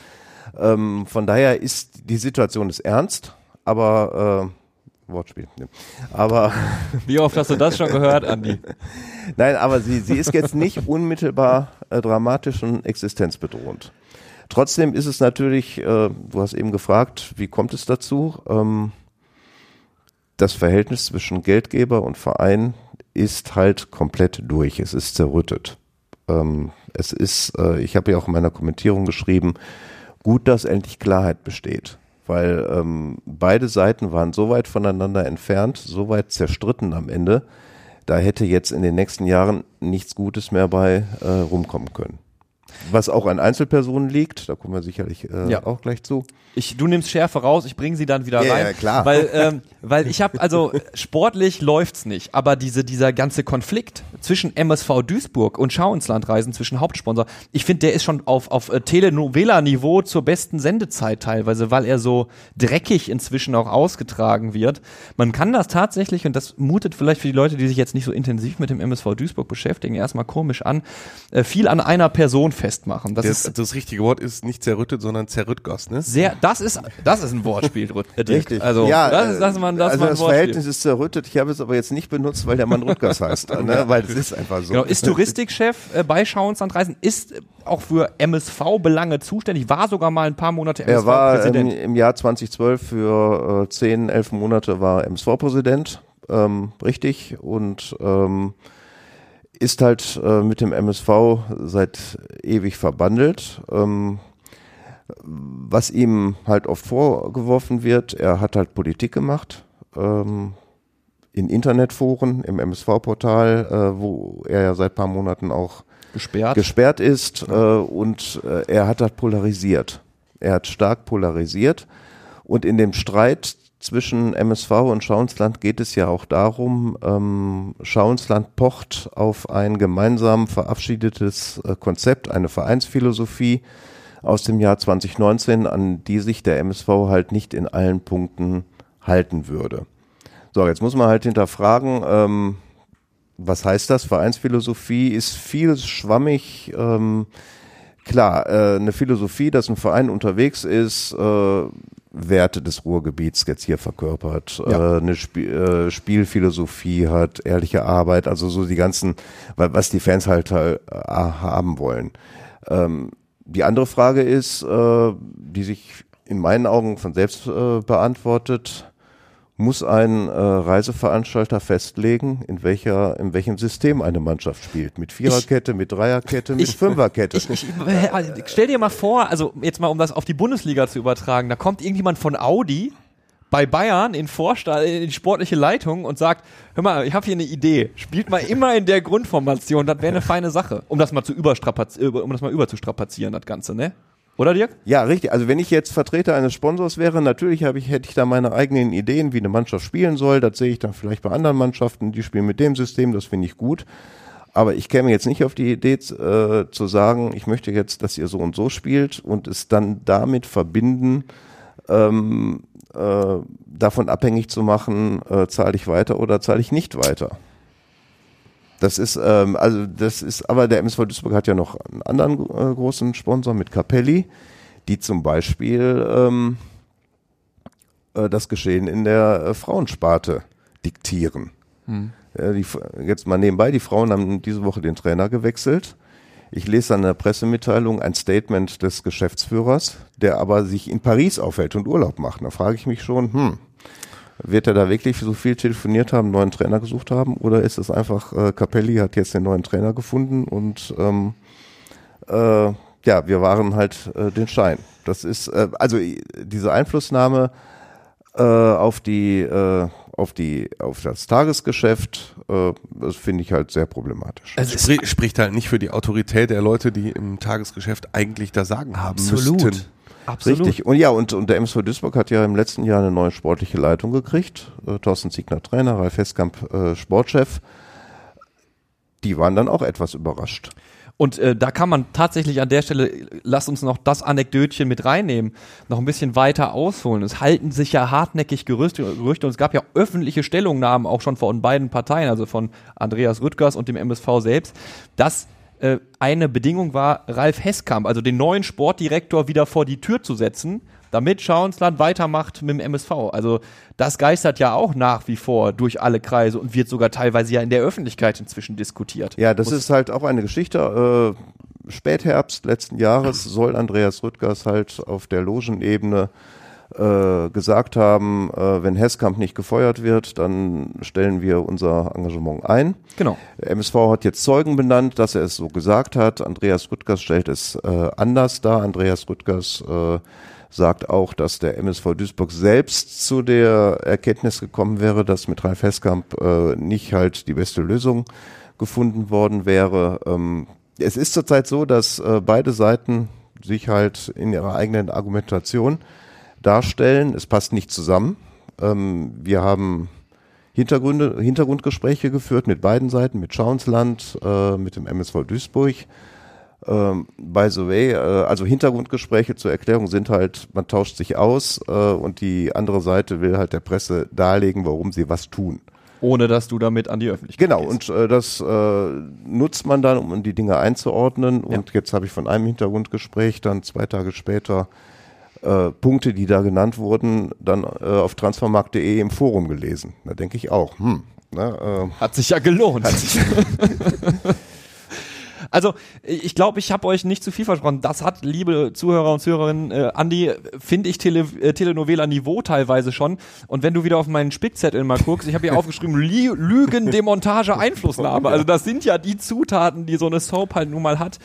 Ähm, von daher ist die Situation ist ernst, aber äh, Wortspiel. Ne. Aber Wie oft hast du das schon gehört, Andi? nein, aber sie, sie ist jetzt nicht unmittelbar äh, dramatisch und existenzbedrohend. Trotzdem ist es natürlich, äh, du hast eben gefragt, wie kommt es dazu? Ähm, das Verhältnis zwischen Geldgeber und Verein ist halt komplett durch. Es ist zerrüttet. Ähm, es ist, äh, ich habe ja auch in meiner Kommentierung geschrieben, gut, dass endlich Klarheit besteht. Weil ähm, beide Seiten waren so weit voneinander entfernt, so weit zerstritten am Ende, da hätte jetzt in den nächsten Jahren nichts Gutes mehr bei äh, rumkommen können. Was auch an Einzelpersonen liegt, da kommen wir sicherlich äh, Ja. auch gleich zu. Ich, du nimmst Schärfe raus, ich bringe sie dann wieder Ja, rein. ja, klar. Weil, ähm, weil ich habe, also sportlich läuft's nicht, aber diese, dieser ganze Konflikt zwischen MSV Duisburg und Schau ins Land Reisen, zwischen Hauptsponsor, ich finde, der ist schon auf, auf äh, Telenovela-Niveau zur besten Sendezeit teilweise, weil er so dreckig inzwischen auch ausgetragen wird. Man kann das tatsächlich, und das mutet vielleicht für die Leute, die sich jetzt nicht so intensiv mit dem MSV Duisburg beschäftigen, erstmal komisch an, äh, viel an einer Person festmachen. Das Das, ist das richtige Wort ist nicht zerrüttet, sondern zerrüttgoss, ne? sehr, das ist, das ist ein Wortspiel. Richtig. Also, ja, das, ist- das, mal- das, also das. Verhältnis ist zerrüttet. Ich habe es aber jetzt nicht benutzt, weil der Mann Rutgers heißt, ne? weil es ist einfach so. Genau, ist Touristikchef äh, bei Schauenslandreisen, ist auch für MSV-Belange zuständig, war sogar mal ein paar Monate Er war MSV-Präsident. im Jahr 2012 für äh, 10, 11 Monate war MSV-Präsident, ähm, richtig, und ähm, ist halt äh, mit dem MSV seit ewig verbandelt. Ähm, was ihm halt oft vorgeworfen wird, er hat halt Politik gemacht. Ähm, in Internetforen, im MSV-Portal, äh, wo er ja seit paar Monaten auch gesperrt. gesperrt ist äh, und äh, er hat das polarisiert. Er hat stark polarisiert und in dem Streit zwischen MSV und Schauensland geht es ja auch darum, ähm, Schauensland pocht auf ein gemeinsam verabschiedetes äh, Konzept, eine Vereinsphilosophie aus dem Jahr 2019, an die sich der MSV halt nicht in allen Punkten halten würde. So, jetzt muss man halt hinterfragen, ähm, was heißt das? Vereinsphilosophie ist viel schwammig. Ähm, klar, äh, eine Philosophie, dass ein Verein unterwegs ist, äh, Werte des Ruhrgebiets jetzt hier verkörpert, Ja. äh, eine Sp äh, Spielphilosophie hat, ehrliche Arbeit, also so die ganzen, wa- was die Fans halt äh, haben wollen. Ähm, die andere Frage ist, äh, die sich in meinen Augen von selbst äh, beantwortet, muss ein äh, Reiseveranstalter festlegen, in welcher, in welchem System eine Mannschaft spielt. Mit Viererkette, mit Dreierkette, mit Ich- Fünferkette. Ich, ich, äh, stell dir mal vor, also jetzt mal um das auf die Bundesliga zu übertragen, da kommt irgendjemand von Audi bei Bayern in Vorstand, in die sportliche Leitung und sagt, hör mal, ich habe hier eine Idee, spielt mal immer in der Grundformation, das wäre eine feine Sache, um das mal zu überstrapazieren, um das mal überzustrapazieren, das Ganze, ne? Oder Dirk? Ja, richtig. Also wenn ich jetzt Vertreter eines Sponsors wäre, natürlich habe ich, hätte ich da meine eigenen Ideen, wie eine Mannschaft spielen soll. Das sehe ich dann vielleicht bei anderen Mannschaften, die spielen mit dem System, das finde ich gut. Aber ich käme jetzt nicht auf die Idee äh, zu sagen, ich möchte jetzt, dass ihr so und so spielt und es dann damit verbinden, ähm, äh, davon abhängig zu machen, äh, zahle ich weiter oder zahle ich nicht weiter. Das ist, ähm, also das ist, aber der MSV Duisburg hat ja noch einen anderen äh, großen Sponsor mit Capelli, die zum Beispiel ähm, äh, das Geschehen in der äh, Frauensparte diktieren. Ja, die, jetzt mal nebenbei, die Frauen haben diese Woche den Trainer gewechselt. Ich lese an der Pressemitteilung ein Statement des Geschäftsführers, der aber sich in Paris aufhält und Urlaub macht. Da frage ich mich schon, hm, wird er da wirklich so viel telefoniert haben, einen neuen Trainer gesucht haben? Oder ist es einfach, äh, Capelli hat jetzt den neuen Trainer gefunden und ähm, äh, ja, wir waren halt äh, den Schein. Das ist, äh, also i- diese Einflussnahme äh, auf die, äh, auf die, auf das Tagesgeschäft, äh, das finde ich halt sehr problematisch. Spri spricht halt nicht für die Autorität der Leute, die im Tagesgeschäft eigentlich das Sagen haben Absolut. müssten. Absolut. Richtig. Und ja, und, und der MSV Duisburg hat ja im letzten Jahr eine neue sportliche Leitung gekriegt. Äh, Thorsten Ziegner Trainer, Ralf Heskamp äh, Sportchef. Die waren dann auch etwas überrascht. Und äh, da kann man tatsächlich an der Stelle, lass uns noch das Anekdötchen mit reinnehmen, noch ein bisschen weiter ausholen. Es halten sich ja hartnäckig Gerüchte, Gerüchte und es gab ja öffentliche Stellungnahmen auch schon von beiden Parteien, also von Andreas Rüttgers und dem MSV selbst, dass äh, eine Bedingung war, Ralf Heskamp, also den neuen Sportdirektor, wieder vor die Tür zu setzen, damit Schauensland weitermacht mit dem MSV. Also das geistert ja auch nach wie vor durch alle Kreise und wird sogar teilweise ja in der Öffentlichkeit inzwischen diskutiert. Ja, das ist halt auch eine Geschichte. Äh, Spätherbst letzten Jahres soll Andreas Rüttgers halt auf der Logenebene äh, gesagt haben, äh, wenn Hesskamp nicht gefeuert wird, dann stellen wir unser Engagement ein. Genau. Der MSV hat jetzt Zeugen benannt, dass er es so gesagt hat. Andreas Rüttgers stellt es äh, anders dar. Andreas Rüttgers äh, sagt auch, dass der MSV Duisburg selbst zu der Erkenntnis gekommen wäre, dass mit Ralf Heskamp äh, nicht halt die beste Lösung gefunden worden wäre. Ähm, es ist zurzeit so, dass äh, beide Seiten sich halt in ihrer eigenen Argumentation darstellen. Es passt nicht zusammen. Ähm, wir haben Hintergründe, Hintergrundgespräche geführt mit beiden Seiten, mit Schauensland, äh, mit dem MSV Duisburg. Ähm, by the way, äh, also Hintergrundgespräche zur Erklärung sind halt, man tauscht sich aus äh, und die andere Seite will halt der Presse darlegen, warum sie was tun. Ohne dass du damit an die Öffentlichkeit Genau, gehst. und äh, das äh, nutzt man dann, um die Dinge einzuordnen. Ja. Und jetzt habe ich von einem Hintergrundgespräch dann zwei Tage später äh, Punkte, die da genannt wurden, dann äh, auf transfermarkt.de im Forum gelesen. Da denke ich auch, hm, ne, äh, Hat sich ja gelohnt. Also, ich glaube, ich habe euch nicht zu viel versprochen. Das hat, liebe Zuhörer und Zuhörerinnen, äh, Andi, finde ich Tele äh, Telenovela-Niveau teilweise schon. Und wenn du wieder auf meinen Spickzettel mal guckst, ich habe hier aufgeschrieben, Lügen, Demontage, Einflussnahme. Also das sind ja die Zutaten, die so eine Soap halt nun mal hat.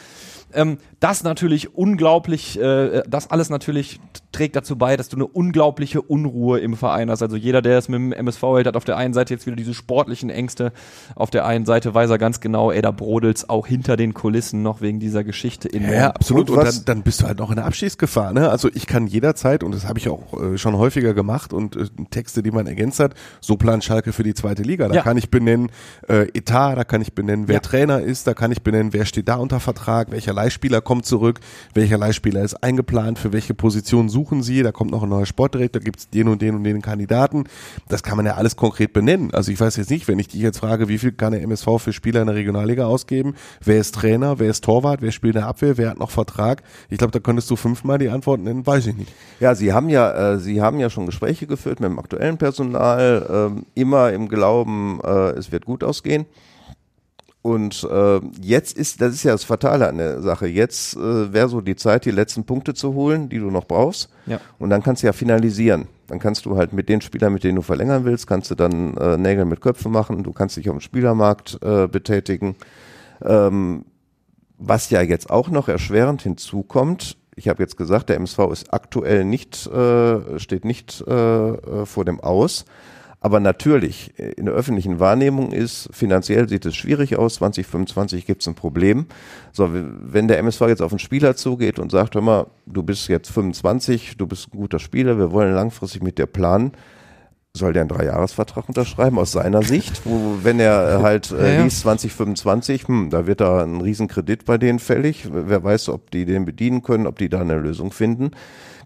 Ähm, das natürlich unglaublich, äh, das alles natürlich trägt dazu bei, dass du eine unglaubliche Unruhe im Verein hast. Also jeder, der es mit dem MSV hält, hat auf der einen Seite jetzt wieder diese sportlichen Ängste, auf der einen Seite weiß er ganz genau, ey, da brodelt's auch hinter den Kulissen noch wegen dieser Geschichte in Ja, ja, absolut. Und Und, dann, dann bist du halt noch in der Abschiedsgefahr. Ne? Also ich kann jederzeit, und das habe ich auch äh, schon häufiger gemacht, und äh, Texte, die man ergänzt hat, so plant Schalke für die zweite Liga. Da Ja. kann ich benennen äh, Etat, da kann ich benennen, wer Ja. Trainer ist, da kann ich benennen, wer steht da unter Vertrag, welcher Leihspieler kommt zurück, welcher Leihspieler ist eingeplant, für welche Position suchen sie, da kommt noch ein neuer Sportdirektor, gibt es den und den und den Kandidaten. Das kann man ja alles konkret benennen. Also ich weiß jetzt nicht, wenn ich dich jetzt frage, wie viel kann der MSV für Spieler in der Regionalliga ausgeben, wer ist Trainer, wer ist Torwart, wer spielt in der Abwehr, wer hat noch Vertrag. Ich glaube, da könntest du fünfmal die Antwort nennen, weiß ich nicht. Ja, Sie haben ja, äh, Sie haben ja schon Gespräche geführt mit dem aktuellen Personal, ähm, immer im Glauben, äh, es wird gut ausgehen. Und äh, jetzt ist, das ist ja das Fatale an der Sache, jetzt äh, wäre so die Zeit, die letzten Punkte zu holen, die du noch brauchst. Ja. Und dann kannst du ja finalisieren. Dann kannst du halt mit den Spielern, mit denen du verlängern willst, kannst du dann äh, Nägel mit Köpfen machen, du kannst dich auf dem Spielermarkt äh, betätigen. Ähm, was ja jetzt auch noch erschwerend hinzukommt, ich habe jetzt gesagt, der MSV ist aktuell nicht, äh, steht nicht äh, äh, vor dem Aus. Aber natürlich, äh, in der öffentlichen Wahrnehmung ist, finanziell sieht es schwierig aus, 2025 gibt es ein Problem. So, wenn der MSV jetzt auf einen Spieler zugeht und sagt, hör mal, du bist jetzt 25, du bist ein guter Spieler, wir wollen langfristig mit dir planen, soll der einen Dreijahresvertrag unterschreiben aus seiner Sicht, wo wenn er äh, halt äh, Ja, ja. liest 2025, hm, da wird da ein Riesenkredit bei denen fällig. Wer weiß, ob die den bedienen können, ob die da eine Lösung finden.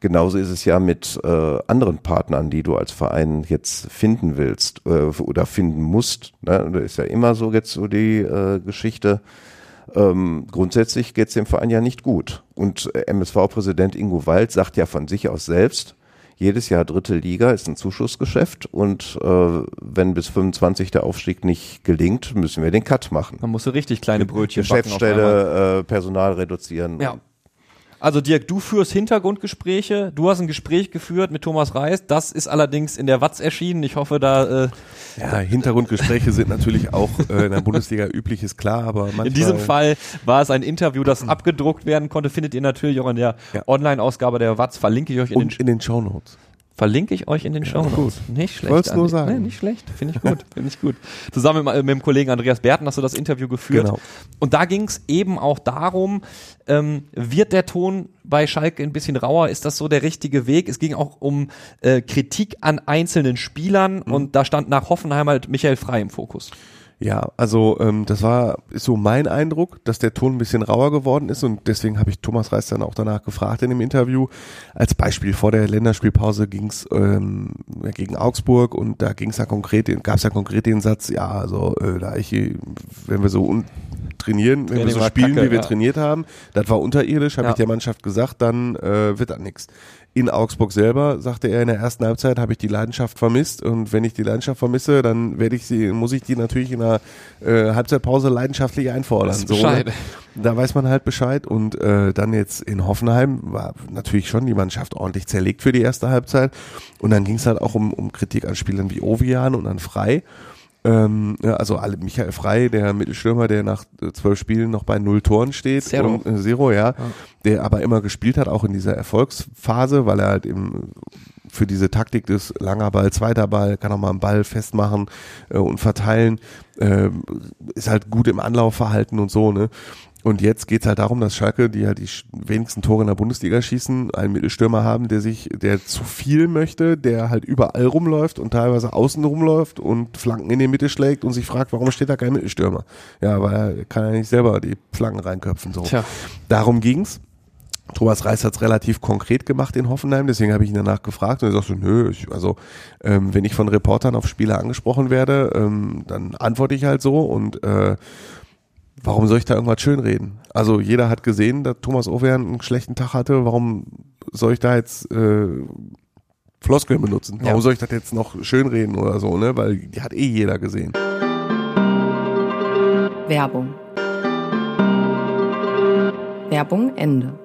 Genauso ist es ja mit äh, anderen Partnern, die du als Verein jetzt finden willst äh, oder finden musst. Ne? Das ist ja immer so jetzt so die äh, Geschichte. Ähm, grundsätzlich geht es dem Verein ja nicht gut. Und äh, MSV-Präsident Ingo Wald sagt ja von sich aus selbst, jedes Jahr dritte Liga ist ein Zuschussgeschäft und äh, wenn bis 25 der Aufstieg nicht gelingt, müssen wir den Cut machen. Man musste richtig kleine Brötchen. Geschäftsstelle, äh, Personal reduzieren. Ja. Also Dirk, du führst Hintergrundgespräche. Du hast ein Gespräch geführt mit Thomas Reis. Das ist allerdings in der Watz erschienen. Ich hoffe, da äh, Ja, Hintergrundgespräche sind natürlich auch äh, in der Bundesliga üblich, ist klar, aber manchmal, in diesem Fall war es ein Interview, das abgedruckt werden konnte. Findet ihr natürlich auch in der Ja. Online-Ausgabe der Watz. Verlinke ich euch in den und in den Shownotes. Verlinke ich euch in den Show Notes. Nicht schlecht. wollt's nur sagen. Nee, nicht schlecht. Finde ich gut. Finde ich gut. Zusammen mit, mit dem Kollegen Andreas Berten hast du das Interview geführt. Genau. Und da ging es eben auch darum, ähm, wird der Ton bei Schalke ein bisschen rauer? Ist das so der richtige Weg? Es ging auch um äh, Kritik an einzelnen Spielern Mhm. und da stand nach Hoffenheim halt Michael Frei im Fokus. Ja, also ähm, das war ist so mein Eindruck, dass der Ton ein bisschen rauer geworden ist und deswegen habe ich Thomas Reis dann auch danach gefragt in dem Interview. Als Beispiel vor der Länderspielpause ging's ähm, gegen Augsburg und da ging's ja konkret, gab es ja konkret den Satz, ja, also äh, da ich, wenn wir so un trainieren, wenn Training wir so spielen, kacke, wie wir ja. trainiert haben, das war unterirdisch, habe Ja. ich der Mannschaft gesagt, dann äh, wird das nichts. In Augsburg selber sagte er in der ersten Halbzeit habe ich die Leidenschaft vermisst und wenn ich die Leidenschaft vermisse, dann werde ich sie, muss ich die natürlich in der äh, Halbzeitpause leidenschaftlich einfordern. So, Bescheid. ne? Da weiß man halt Bescheid und äh, dann jetzt in Hoffenheim war natürlich schon die Mannschaft ordentlich zerlegt für die erste Halbzeit und dann ging es halt auch um, um Kritik an Spielern wie Ovian und an Frei. Ähm, ja, also alle, Michael Frei, der Mittelstürmer, der nach äh, zwölf Spielen noch bei null Toren steht. Zero. Und, äh, Zero, ja, Der aber immer gespielt hat, auch in dieser Erfolgsphase, weil er halt im, für diese Taktik des langer Ball, zweiter Ball, kann auch mal einen Ball festmachen äh, und verteilen, äh, ist halt gut im Anlaufverhalten und so, ne? Und jetzt geht's halt darum, dass Schalke, die halt die wenigsten Tore in der Bundesliga schießen, einen Mittelstürmer haben, der sich, der zu viel möchte, der halt überall rumläuft und teilweise außen rumläuft und Flanken in die Mitte schlägt und sich fragt, warum steht da kein Mittelstürmer? Ja, weil er kann ja nicht selber die Flanken reinköpfen. So. Tja. Darum ging's. Thomas Reis hat's relativ konkret gemacht in Hoffenheim, deswegen habe ich ihn danach gefragt und er sagt so, nö, ich, also ähm, wenn ich von Reportern auf Spieler angesprochen werde, ähm, dann antworte ich halt so und äh, warum soll ich da irgendwas schönreden? Also jeder hat gesehen, dass Thomas Overn einen schlechten Tag hatte, warum soll ich da jetzt äh, Floskeln benutzen? Warum Ja. soll ich das jetzt noch schönreden oder so, ne? Weil die hat eh jeder gesehen. Werbung. Werbung Ende.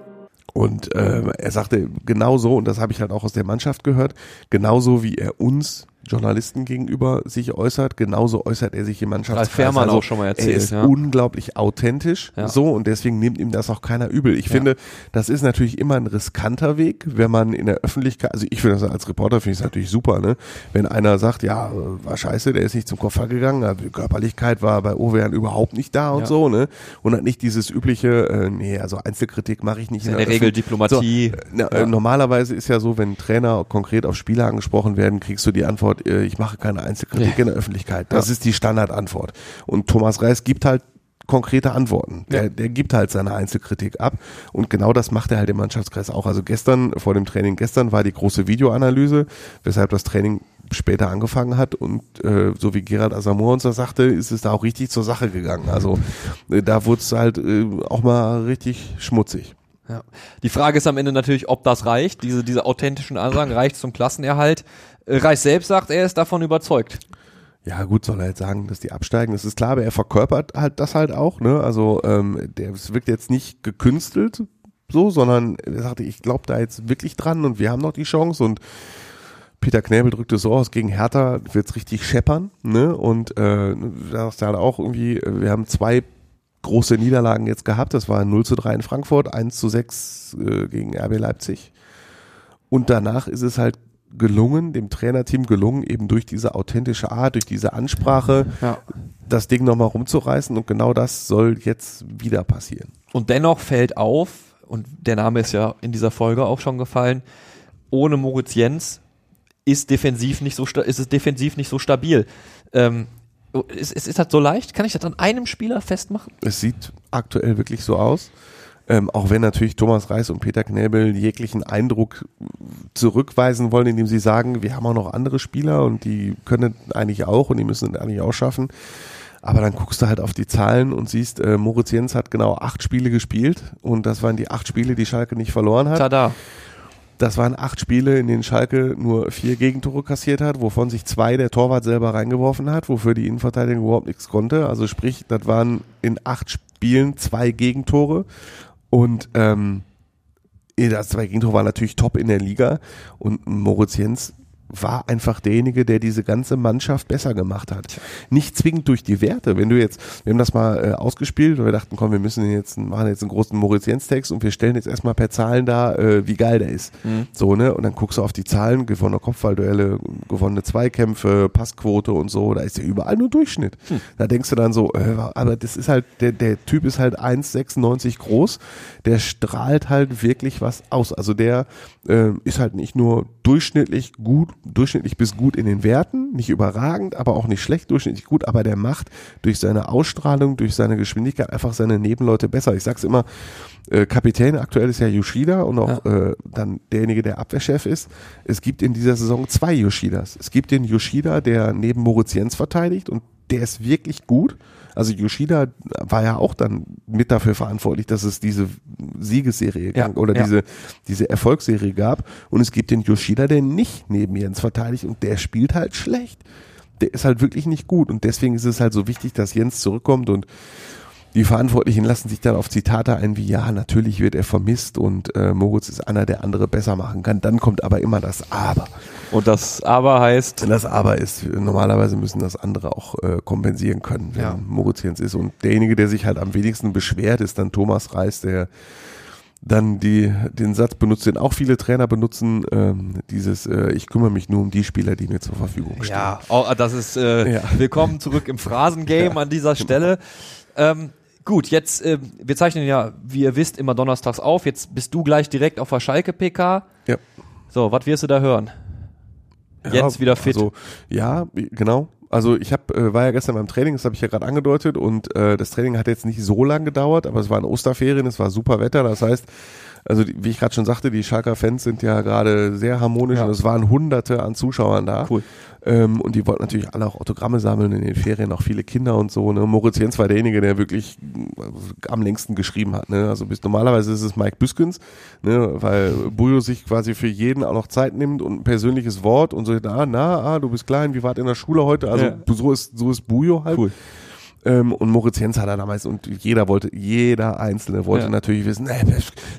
Und äh, er sagte genauso, und das habe ich halt auch aus der Mannschaft gehört, genauso wie er uns Journalisten gegenüber sich äußert, genauso äußert er sich im Mannschaftskreis. Ralf Fährmann auch schon mal erzählt, Er ist ja. unglaublich authentisch, Ja. so, und deswegen nimmt ihm das auch keiner übel. Ich finde, das ist natürlich immer ein riskanter Weg, wenn man in der Öffentlichkeit, also ich finde das als Reporter finde ich es natürlich super, ne? Wenn einer sagt, ja, war scheiße, der ist nicht zum Koffer gegangen, also die Körperlichkeit war bei Owean überhaupt nicht da und Ja. so, ne? Und hat nicht dieses übliche, äh, nee, also Einzelkritik mache ich nicht In der Regel Diplomatie. so, na, äh, normalerweise ist ja so, wenn Trainer konkret auf Spieler angesprochen werden, kriegst du die Antwort, äh, ich mache keine Einzelkritik in der Öffentlichkeit. Das ist die Standardantwort. Und Thomas Reis gibt halt konkrete Antworten. Der, der gibt halt seine Einzelkritik ab und genau das macht er halt im Mannschaftskreis auch. Also gestern, vor dem Training gestern war die große Videoanalyse, weshalb das Training später angefangen hat und äh, so wie Gerald Asamoah uns das sagte, ist es da auch richtig zur Sache gegangen. Also äh, da wurde es halt äh, auch mal richtig schmutzig. Ja. Die Frage ist am Ende natürlich, ob das reicht. Diese, diese authentischen Ansagen reicht zum Klassenerhalt. Reis selbst sagt, er ist davon überzeugt. Ja, gut, soll er jetzt sagen, dass die absteigen, das ist klar, aber er verkörpert halt das halt auch, ne? Also ähm, der es wirkt jetzt nicht gekünstelt so, sondern er sagte, ich glaube da jetzt wirklich dran und wir haben noch die Chance und Peter Knäbel drückt es so aus, gegen Hertha wird's richtig scheppern, ne? Und äh, da ist halt auch irgendwie, wir haben zwei große Niederlagen jetzt gehabt, das war 0 zu 3 in Frankfurt, 1 zu 6 äh, gegen RB Leipzig. Und danach ist es halt gelungen, dem Trainerteam gelungen, eben durch diese authentische Art, durch diese Ansprache, Ja. das Ding nochmal rumzureißen und genau das soll jetzt wieder passieren. Und dennoch fällt auf, und der Name ist ja in dieser Folge auch schon gefallen, ohne Moritz Jens ist defensiv nicht so ist es defensiv nicht so stabil. Ähm, ist, ist, ist das so leicht? Kann ich das an einem Spieler festmachen? Es sieht aktuell wirklich so aus. Ähm, auch wenn natürlich Thomas Reis und Peter Knäbel jeglichen Eindruck zurückweisen wollen, indem sie sagen, wir haben auch noch andere Spieler und die können eigentlich auch und die müssen es eigentlich auch schaffen. Aber dann guckst du halt auf die Zahlen und siehst, äh, Moritz Jens hat genau acht Spiele gespielt und das waren die acht Spiele, die Schalke nicht verloren hat. Tada. Das waren acht Spiele, in denen Schalke nur vier Gegentore kassiert hat, wovon sich zwei der Torwart selber reingeworfen hat, wofür die Innenverteidigung überhaupt nichts konnte. Also sprich, das waren in acht Spielen zwei Gegentore und ähm, das zwei Gegentore waren natürlich top in der Liga. Und Moritz Jens war einfach derjenige, der diese ganze Mannschaft besser gemacht hat. Nicht zwingend durch die Werte. Wenn du jetzt, wir haben das mal äh, ausgespielt, weil wir dachten, komm, wir müssen jetzt machen jetzt einen großen Moritz Jens Text und wir stellen jetzt erstmal per Zahlen da, äh, wie geil der ist. So, ne? Und dann guckst du auf die Zahlen, gewonnene Kopfballduelle, gewonnene Zweikämpfe, Passquote und so, da ist ja überall nur Durchschnitt. Da denkst du dann so, äh, aber das ist halt, der, der Typ ist halt 1,96 groß, der strahlt halt wirklich was aus. Also der äh, ist halt nicht nur durchschnittlich gut durchschnittlich bis gut in den Werten, nicht überragend, aber auch nicht schlecht, durchschnittlich gut, aber der macht durch seine Ausstrahlung, durch seine Geschwindigkeit einfach seine Nebenleute besser. Ich sag's immer, äh, Kapitän aktuell ist ja Yoshida und auch äh, dann derjenige, der Abwehrchef ist. Es gibt in dieser Saison zwei Yoshidas. Es gibt den Yoshida, der neben Moritz Jens verteidigt und der ist wirklich gut. Also Yoshida war ja auch dann mit dafür verantwortlich, dass es diese Siegesserie Ja, oder ja. diese, diese Erfolgsserie gab. Und es gibt den Yoshida, der nicht neben Jens verteidigt und der spielt halt schlecht. Der ist halt wirklich nicht gut. Und deswegen ist es halt so wichtig, dass Jens zurückkommt und die Verantwortlichen lassen sich dann auf Zitate ein wie, ja, natürlich wird er vermisst und äh, Moritz ist einer, der andere besser machen kann. Dann kommt aber immer das Aber. Und das aber heißt, Wenn das Aber ist, normalerweise müssen das andere auch äh, kompensieren können, wenn Ja. Moritz Jens ist. Und derjenige, der sich halt am wenigsten beschwert, ist dann Thomas Reis, der dann die, den Satz benutzt, den auch viele Trainer benutzen, ähm, dieses, äh, ich kümmere mich nur um die Spieler, die mir zur Verfügung stehen. Ja, oh, das ist äh, Ja. willkommen zurück im Phrasengame an dieser Stelle. Ähm, gut, jetzt, äh, wir zeichnen ja, wie ihr wisst, immer donnerstags auf. Jetzt bist du gleich direkt auf der Schalke PK. Ja. So, was wirst du da hören? Jens wieder fit. Also, ja, genau. Also ich hab, äh, war ja gestern beim Training, das habe ich ja gerade angedeutet und äh, das Training hat jetzt nicht so lang gedauert, aber es waren Osterferien, es war super Wetter, das heißt, also die, wie ich gerade schon sagte, die Schalker Fans sind ja gerade sehr harmonisch Ja. und es waren hunderte an Zuschauern da. Cool. Ähm, und die wollten natürlich alle auch Autogramme sammeln in den Ferien, auch viele Kinder und so. Ne? Moritz Jens war derjenige, der wirklich äh, am längsten geschrieben hat. Ne? Also bis normalerweise ist es Mike Büskens, ne? weil Bujo sich quasi für jeden auch noch Zeit nimmt und ein persönliches Wort und so, na, na, ah, du bist klein, wie wart in der Schule heute? Also Ja. so ist so ist Bujo halt. Cool. Ähm, und Moritz Jens hat er damals und jeder wollte, jeder Einzelne wollte Ja. natürlich wissen, ey,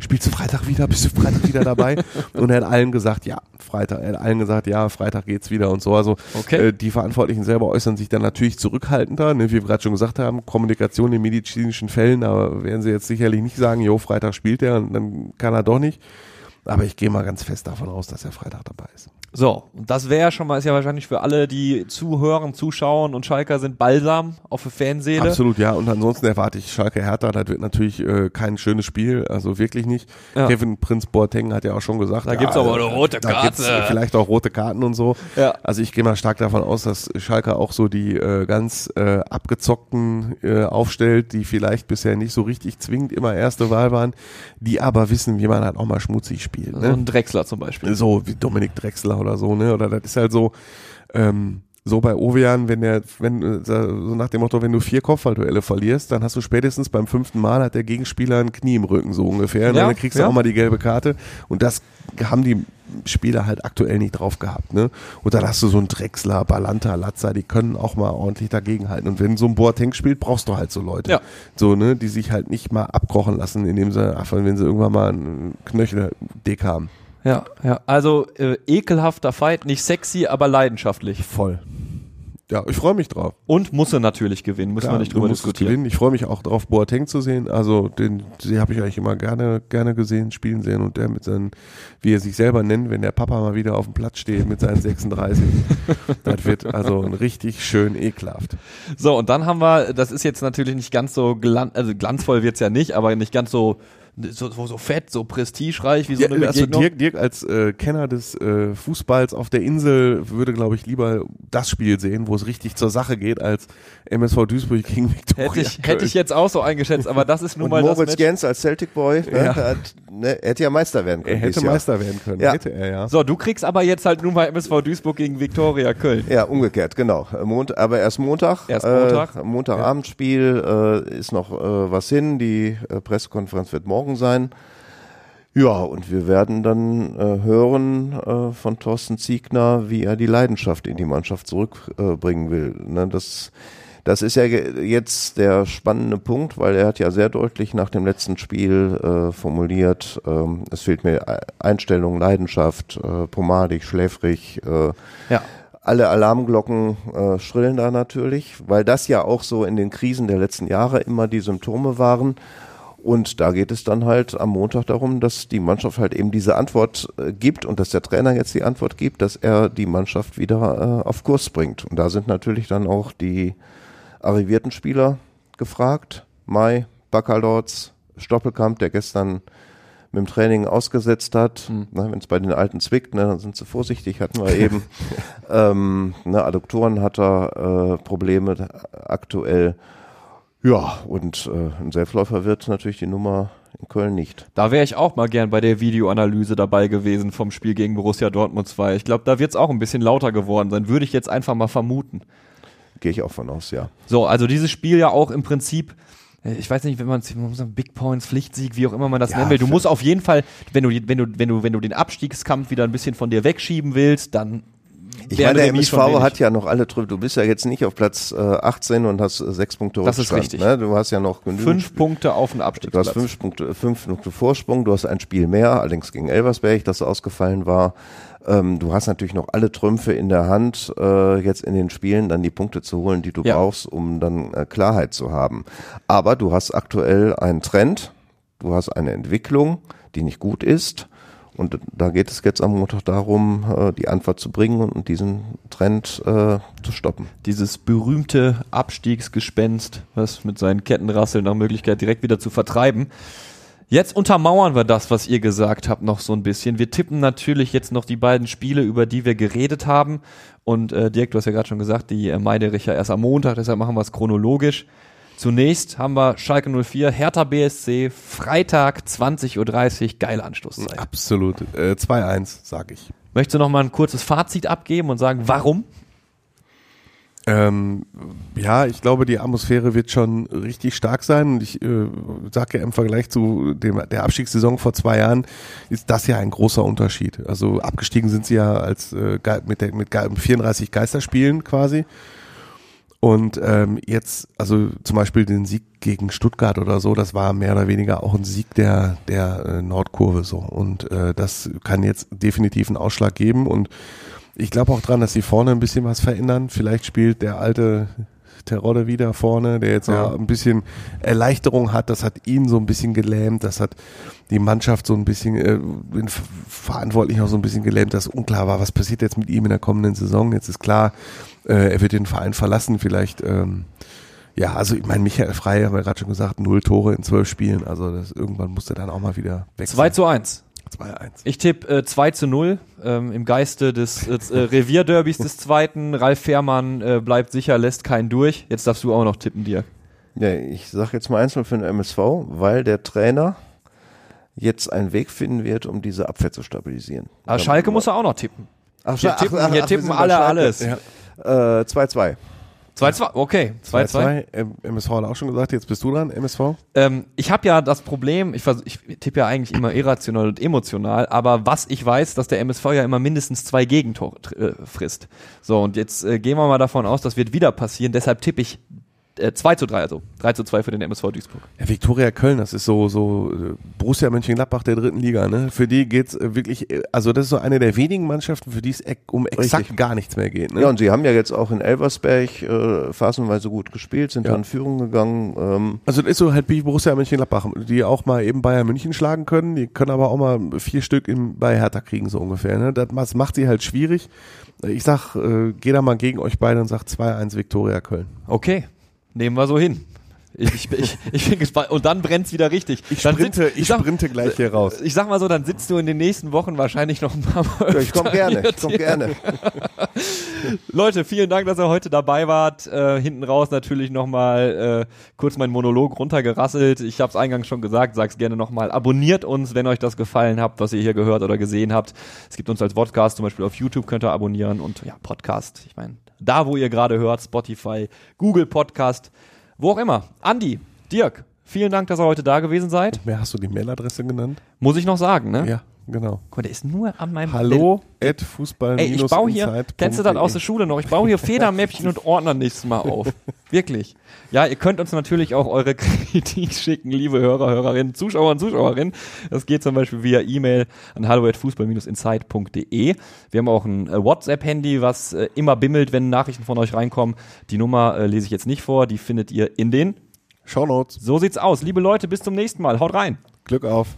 spielst du Freitag wieder, bist du Freitag wieder dabei? und er hat allen gesagt, ja, Freitag, er hat allen gesagt, ja, Freitag geht's wieder und so. Also Okay. äh, die Verantwortlichen selber äußern sich dann natürlich zurückhaltender, ne, wie wir gerade schon gesagt haben, Kommunikation in medizinischen Fällen, aber werden sie jetzt sicherlich nicht sagen, jo, Freitag spielt er und dann kann er doch nicht. Aber ich gehe mal ganz fest davon aus, dass er Freitag dabei ist. So, und das wäre ja schon mal, ist ja wahrscheinlich für alle, die zuhören, zuschauen und Schalker sind Balsam auf die Fanseele. Absolut, ja. Und ansonsten erwarte ich Schalke Hertha. Das wird natürlich äh, kein schönes Spiel, also wirklich nicht. Ja. Kevin Prinz Boateng hat ja auch schon gesagt, Da gibt's aber eine rote da Karte. gibt's vielleicht auch rote Karten und so. Ja. Also ich gehe mal stark davon aus, dass Schalke auch so die äh, ganz äh, abgezockten äh, aufstellt, die vielleicht bisher nicht so richtig zwingend immer erste Wahl waren, die aber wissen, wie man halt auch mal schmutzig spielt. So Ne? ein Drechsler zum Beispiel. so wie Dominik Drexler oder so, ne? Oder das ist halt so, ähm, so bei Ovean, wenn der, wenn, äh, so nach dem Motto, wenn du vier Kopfballduelle verlierst, dann hast du spätestens beim fünften Mal hat der Gegenspieler ein Knie im Rücken, so ungefähr. Ne? Ja, dann kriegst du ja. auch mal die gelbe Karte. Und das haben die Spieler halt aktuell nicht drauf gehabt, ne? Und dann hast du so einen Drexler, Balanta, Latza, die können auch mal ordentlich dagegenhalten. Und wenn so ein Boateng spielt, brauchst du halt so Leute. Ja. So, ne, die sich halt nicht mal abkochen lassen, indem sie, ach, wenn sie irgendwann mal einen Knöchel-Dick haben. Ja, ja. Also äh, ekelhafter Fight, nicht sexy, aber leidenschaftlich. Voll. Ja, ich freue mich drauf. Und muss er natürlich gewinnen, müssen wir Klar, nicht du drüber es diskutieren. gewinnen. Ich freue mich auch darauf, Boateng zu sehen. Also den, den habe ich eigentlich immer gerne, gerne gesehen, spielen sehen und der mit seinen, wie er sich selber nennt, wenn der Papa mal wieder auf dem Platz steht mit seinen 36. das wird also ein richtig schön ekelhaft. So, und dann haben wir, das ist jetzt natürlich nicht ganz so glan also glanzvoll wird's ja nicht, aber nicht ganz so, so, so, fett, so prestigereich wie so Ja, eine also Begegnung. Dirk, Dirk als äh, Kenner des äh, Fußballs auf der Insel würde, glaube ich, lieber das Spiel sehen, wo es richtig zur Sache geht, als MSV Duisburg gegen Viktoria hätte ich, Köln. hätte ich jetzt auch so eingeschätzt, aber das ist nun Und mal das Moritz. Jens als Celtic Boy, ne, Ja. hat, ne, er hätte ja Meister werden Er können. hätte dieses Jahr. Meister werden können, Ja. hätte er, ja. So, du kriegst aber jetzt halt nun mal MSV Duisburg gegen Viktoria Köln. Ja, umgekehrt, genau. Mont aber erst Montag. Erst Montag. Äh, Montagabendspiel äh, ist noch äh, was hin. Die äh, Pressekonferenz wird morgen sein. Ja, und wir werden dann äh, hören äh, von Thorsten Ziegner, wie er die Leidenschaft in die Mannschaft zurückbringen äh, will. Ne, das, das ist ja jetzt der spannende Punkt, weil er hat ja sehr deutlich nach dem letzten Spiel äh, formuliert, ähm, es fehlt mir E- Einstellung, Leidenschaft, äh, pomadig, schläfrig, äh, Ja. alle Alarmglocken äh, schrillen da natürlich, weil das ja auch so in den Krisen der letzten Jahre immer die Symptome waren. Und da geht es dann halt am Montag darum, dass die Mannschaft halt eben diese Antwort äh, gibt und dass der Trainer jetzt die Antwort gibt, dass er die Mannschaft wieder äh, auf Kurs bringt. Und da sind natürlich dann auch die arrivierten Spieler gefragt. Mai, Baccalords, Stoppelkamp, der gestern mit dem Training ausgesetzt hat. Hm. Ne, Wenn es bei den Alten zwickt, ne, dann sind sie vorsichtig, hatten wir eben. ähm, ne, Adduktoren hat er äh, Probleme aktuell. Ja, und äh, ein Selbstläufer wird natürlich die Nummer in Köln nicht. Da wäre ich auch mal gern bei der Videoanalyse dabei gewesen vom Spiel gegen Borussia Dortmund 2. Ich glaube, da wird es auch ein bisschen lauter geworden sein, würde ich jetzt einfach mal vermuten. Gehe ich auch von aus, ja. So, also dieses Spiel ja auch im Prinzip, äh, ich weiß nicht, wenn man es Big Points, Pflichtsieg, wie auch immer man das Ja, nennen will. Du musst auf jeden Fall, wenn du, wenn du, wenn du, wenn du den Abstiegskampf wieder ein bisschen von dir wegschieben willst, dann Ich meine, der MSV hat ja noch alle Trüffel. Du bist ja jetzt nicht auf Platz äh, 18 und hast äh, sechs Punkte Das ist richtig. Ne? Du hast ja noch genügend fünf Punkte auf den Du hast Abstiegsplatz. fünf Punkte, fünf Punkte Vorsprung, du hast ein Spiel mehr, allerdings gegen Elversberg, das ausgefallen war. Ähm, du hast natürlich noch alle Trümpfe in der Hand, äh, jetzt in den Spielen dann die Punkte zu holen, die du Ja. brauchst, um dann äh, Klarheit zu haben. Aber du hast aktuell einen Trend, du hast eine Entwicklung, die nicht gut ist. Und da geht es jetzt am Montag darum, äh, die Antwort zu bringen und diesen Trend äh, zu stoppen. Dieses berühmte Abstiegsgespenst, was mit seinen Kettenrasseln nach Möglichkeit direkt wieder zu vertreiben. Jetzt untermauern wir das, was ihr gesagt habt, noch so ein bisschen. Wir tippen natürlich jetzt noch die beiden Spiele, über die wir geredet haben. Und äh, Dirk, du hast ja gerade schon gesagt, die äh, Meidericher erst am Montag, deshalb machen wir es chronologisch. Zunächst haben wir Schalke 04, Hertha BSC, Freitag 20.30 Uhr, geile Anstoßzeit. Absolut. Äh, 2-1, sag ich. Möchtest du noch mal ein kurzes Fazit abgeben und sagen, warum? Ähm, ja, ich glaube, die Atmosphäre wird schon richtig stark sein. Und ich äh, sage ja im Vergleich zu dem, der Abstiegssaison vor zwei Jahren, ist das ja ein großer Unterschied. Also abgestiegen sind sie ja als äh, mit, der, mit Ge- 34 Geisterspielen quasi. Und ähm, jetzt, also zum Beispiel den Sieg gegen Stuttgart oder so, das war mehr oder weniger auch ein Sieg der, der äh, Nordkurve so. Und äh, das kann jetzt definitiv einen Ausschlag geben. Und ich glaube auch dran, dass sie vorne ein bisschen was verändern. Vielleicht spielt der alte Terodde wieder vorne, der jetzt ja. Ein bisschen Erleichterung hat. Das hat ihn so ein bisschen gelähmt. Das hat die Mannschaft so ein bisschen, äh, den Ver- Verantwortlichen auch so ein bisschen gelähmt, dass unklar war, was passiert jetzt mit ihm in der kommenden Saison. Jetzt ist klar, äh, er wird den Verein verlassen. Vielleicht, ähm, ja, also ich meine, Michael Frey, haben wir gerade schon gesagt, null Tore in zwölf Spielen. Also das, irgendwann musste dann auch mal wieder weg 2 zu 1. 2-1. Ich tippe äh, 2 zu 0 ähm, im Geiste des äh, äh, Revierderbys des zweiten. Ralf Fährmann äh, bleibt sicher, lässt keinen durch. Jetzt darfst du auch noch tippen, dir. Ja, ich sage jetzt mal einzeln für den MSV, weil der Trainer jetzt einen Weg finden wird, um diese Abwehr zu stabilisieren. Aber Schalke muss er auch noch tippen. Ach, Hier ach, tippen, ach, hier ach, wir tippen alle alles. Ja. Äh, 2-2. 2-2, okay. 2-2. 2-2. Ähm, MSV hat auch schon gesagt, jetzt bist du dran, MSV. Ähm, ich habe ja das Problem, ich, vers- ich tippe ja eigentlich immer irrational und emotional, aber was ich weiß, dass der MSV ja immer mindestens zwei Gegentore äh, frisst. So, und jetzt äh, gehen wir mal davon aus, das wird wieder passieren, deshalb tippe ich äh, 2 zu 3, also 3 zu 2 für den MSV Duisburg. Ja, Viktoria Köln, das ist so, so äh, Borussia Mönchengladbach der dritten Liga, ne? Für die geht's äh, wirklich, äh, also das ist so eine der wenigen Mannschaften, für die es um exakt Richtig. gar nichts mehr geht, ne? Ja, und sie haben ja jetzt auch in Elversberg äh, phasenweise gut gespielt, sind Ja. dann in Führung gegangen. Ähm, Also das ist so halt wie Borussia Mönchengladbach, die auch mal eben Bayern München schlagen können, die können aber auch mal vier Stück in, bei Hertha kriegen, so ungefähr, ne? Das macht sie halt schwierig. Ich sag, äh, geh da mal gegen euch beide und sag 2-1 Viktoria Köln. Okay, nehmen wir so hin. Ich, ich, ich, ich bin gespannt. Und dann brennt's wieder richtig. Ich Dann sprinte, sitz- ich sag- sprinte gleich hier raus. Ich sag mal so, dann sitzt du in den nächsten Wochen wahrscheinlich noch ein paar Mal. ja, ich komme gerne, ich komme gerne. Leute, vielen Dank, dass ihr heute dabei wart. Äh, hinten raus natürlich nochmal äh, kurz meinen Monolog runtergerasselt. Ich habe es eingangs schon gesagt, sag's gerne nochmal. Abonniert uns, wenn euch das gefallen habt, was ihr hier gehört oder gesehen habt. Es gibt uns als Podcast, zum Beispiel auf YouTube könnt ihr abonnieren und ja, Podcast. Ich meine, da wo ihr gerade hört, Spotify, Google Podcast, wo auch immer. Andi, Dirk, vielen Dank, dass ihr heute da gewesen seid. Mehr hast du die Mailadresse genannt? Muss ich noch sagen, ne? Ja, genau. Guck mal, der ist nur an meinem Hallo at Fußball Ey, ich baue hier, kennst du das aus der Schule noch? Ich baue hier Federmäppchen und Ordner nächstes Mal auf. Wirklich. Ja, ihr könnt uns natürlich auch eure Kritik schicken, liebe Hörer, Hörerinnen, Zuschauer und Zuschauerinnen. Das geht zum Beispiel via E-Mail an hallo@fußball-insight.de. Wir haben auch ein äh, WhatsApp-Handy, was äh, immer bimmelt, wenn Nachrichten von euch reinkommen. Die Nummer äh, lese ich jetzt nicht vor, die findet ihr in den. Shownotes. So sieht's aus. Liebe Leute, bis zum nächsten Mal. Haut rein. Glück auf.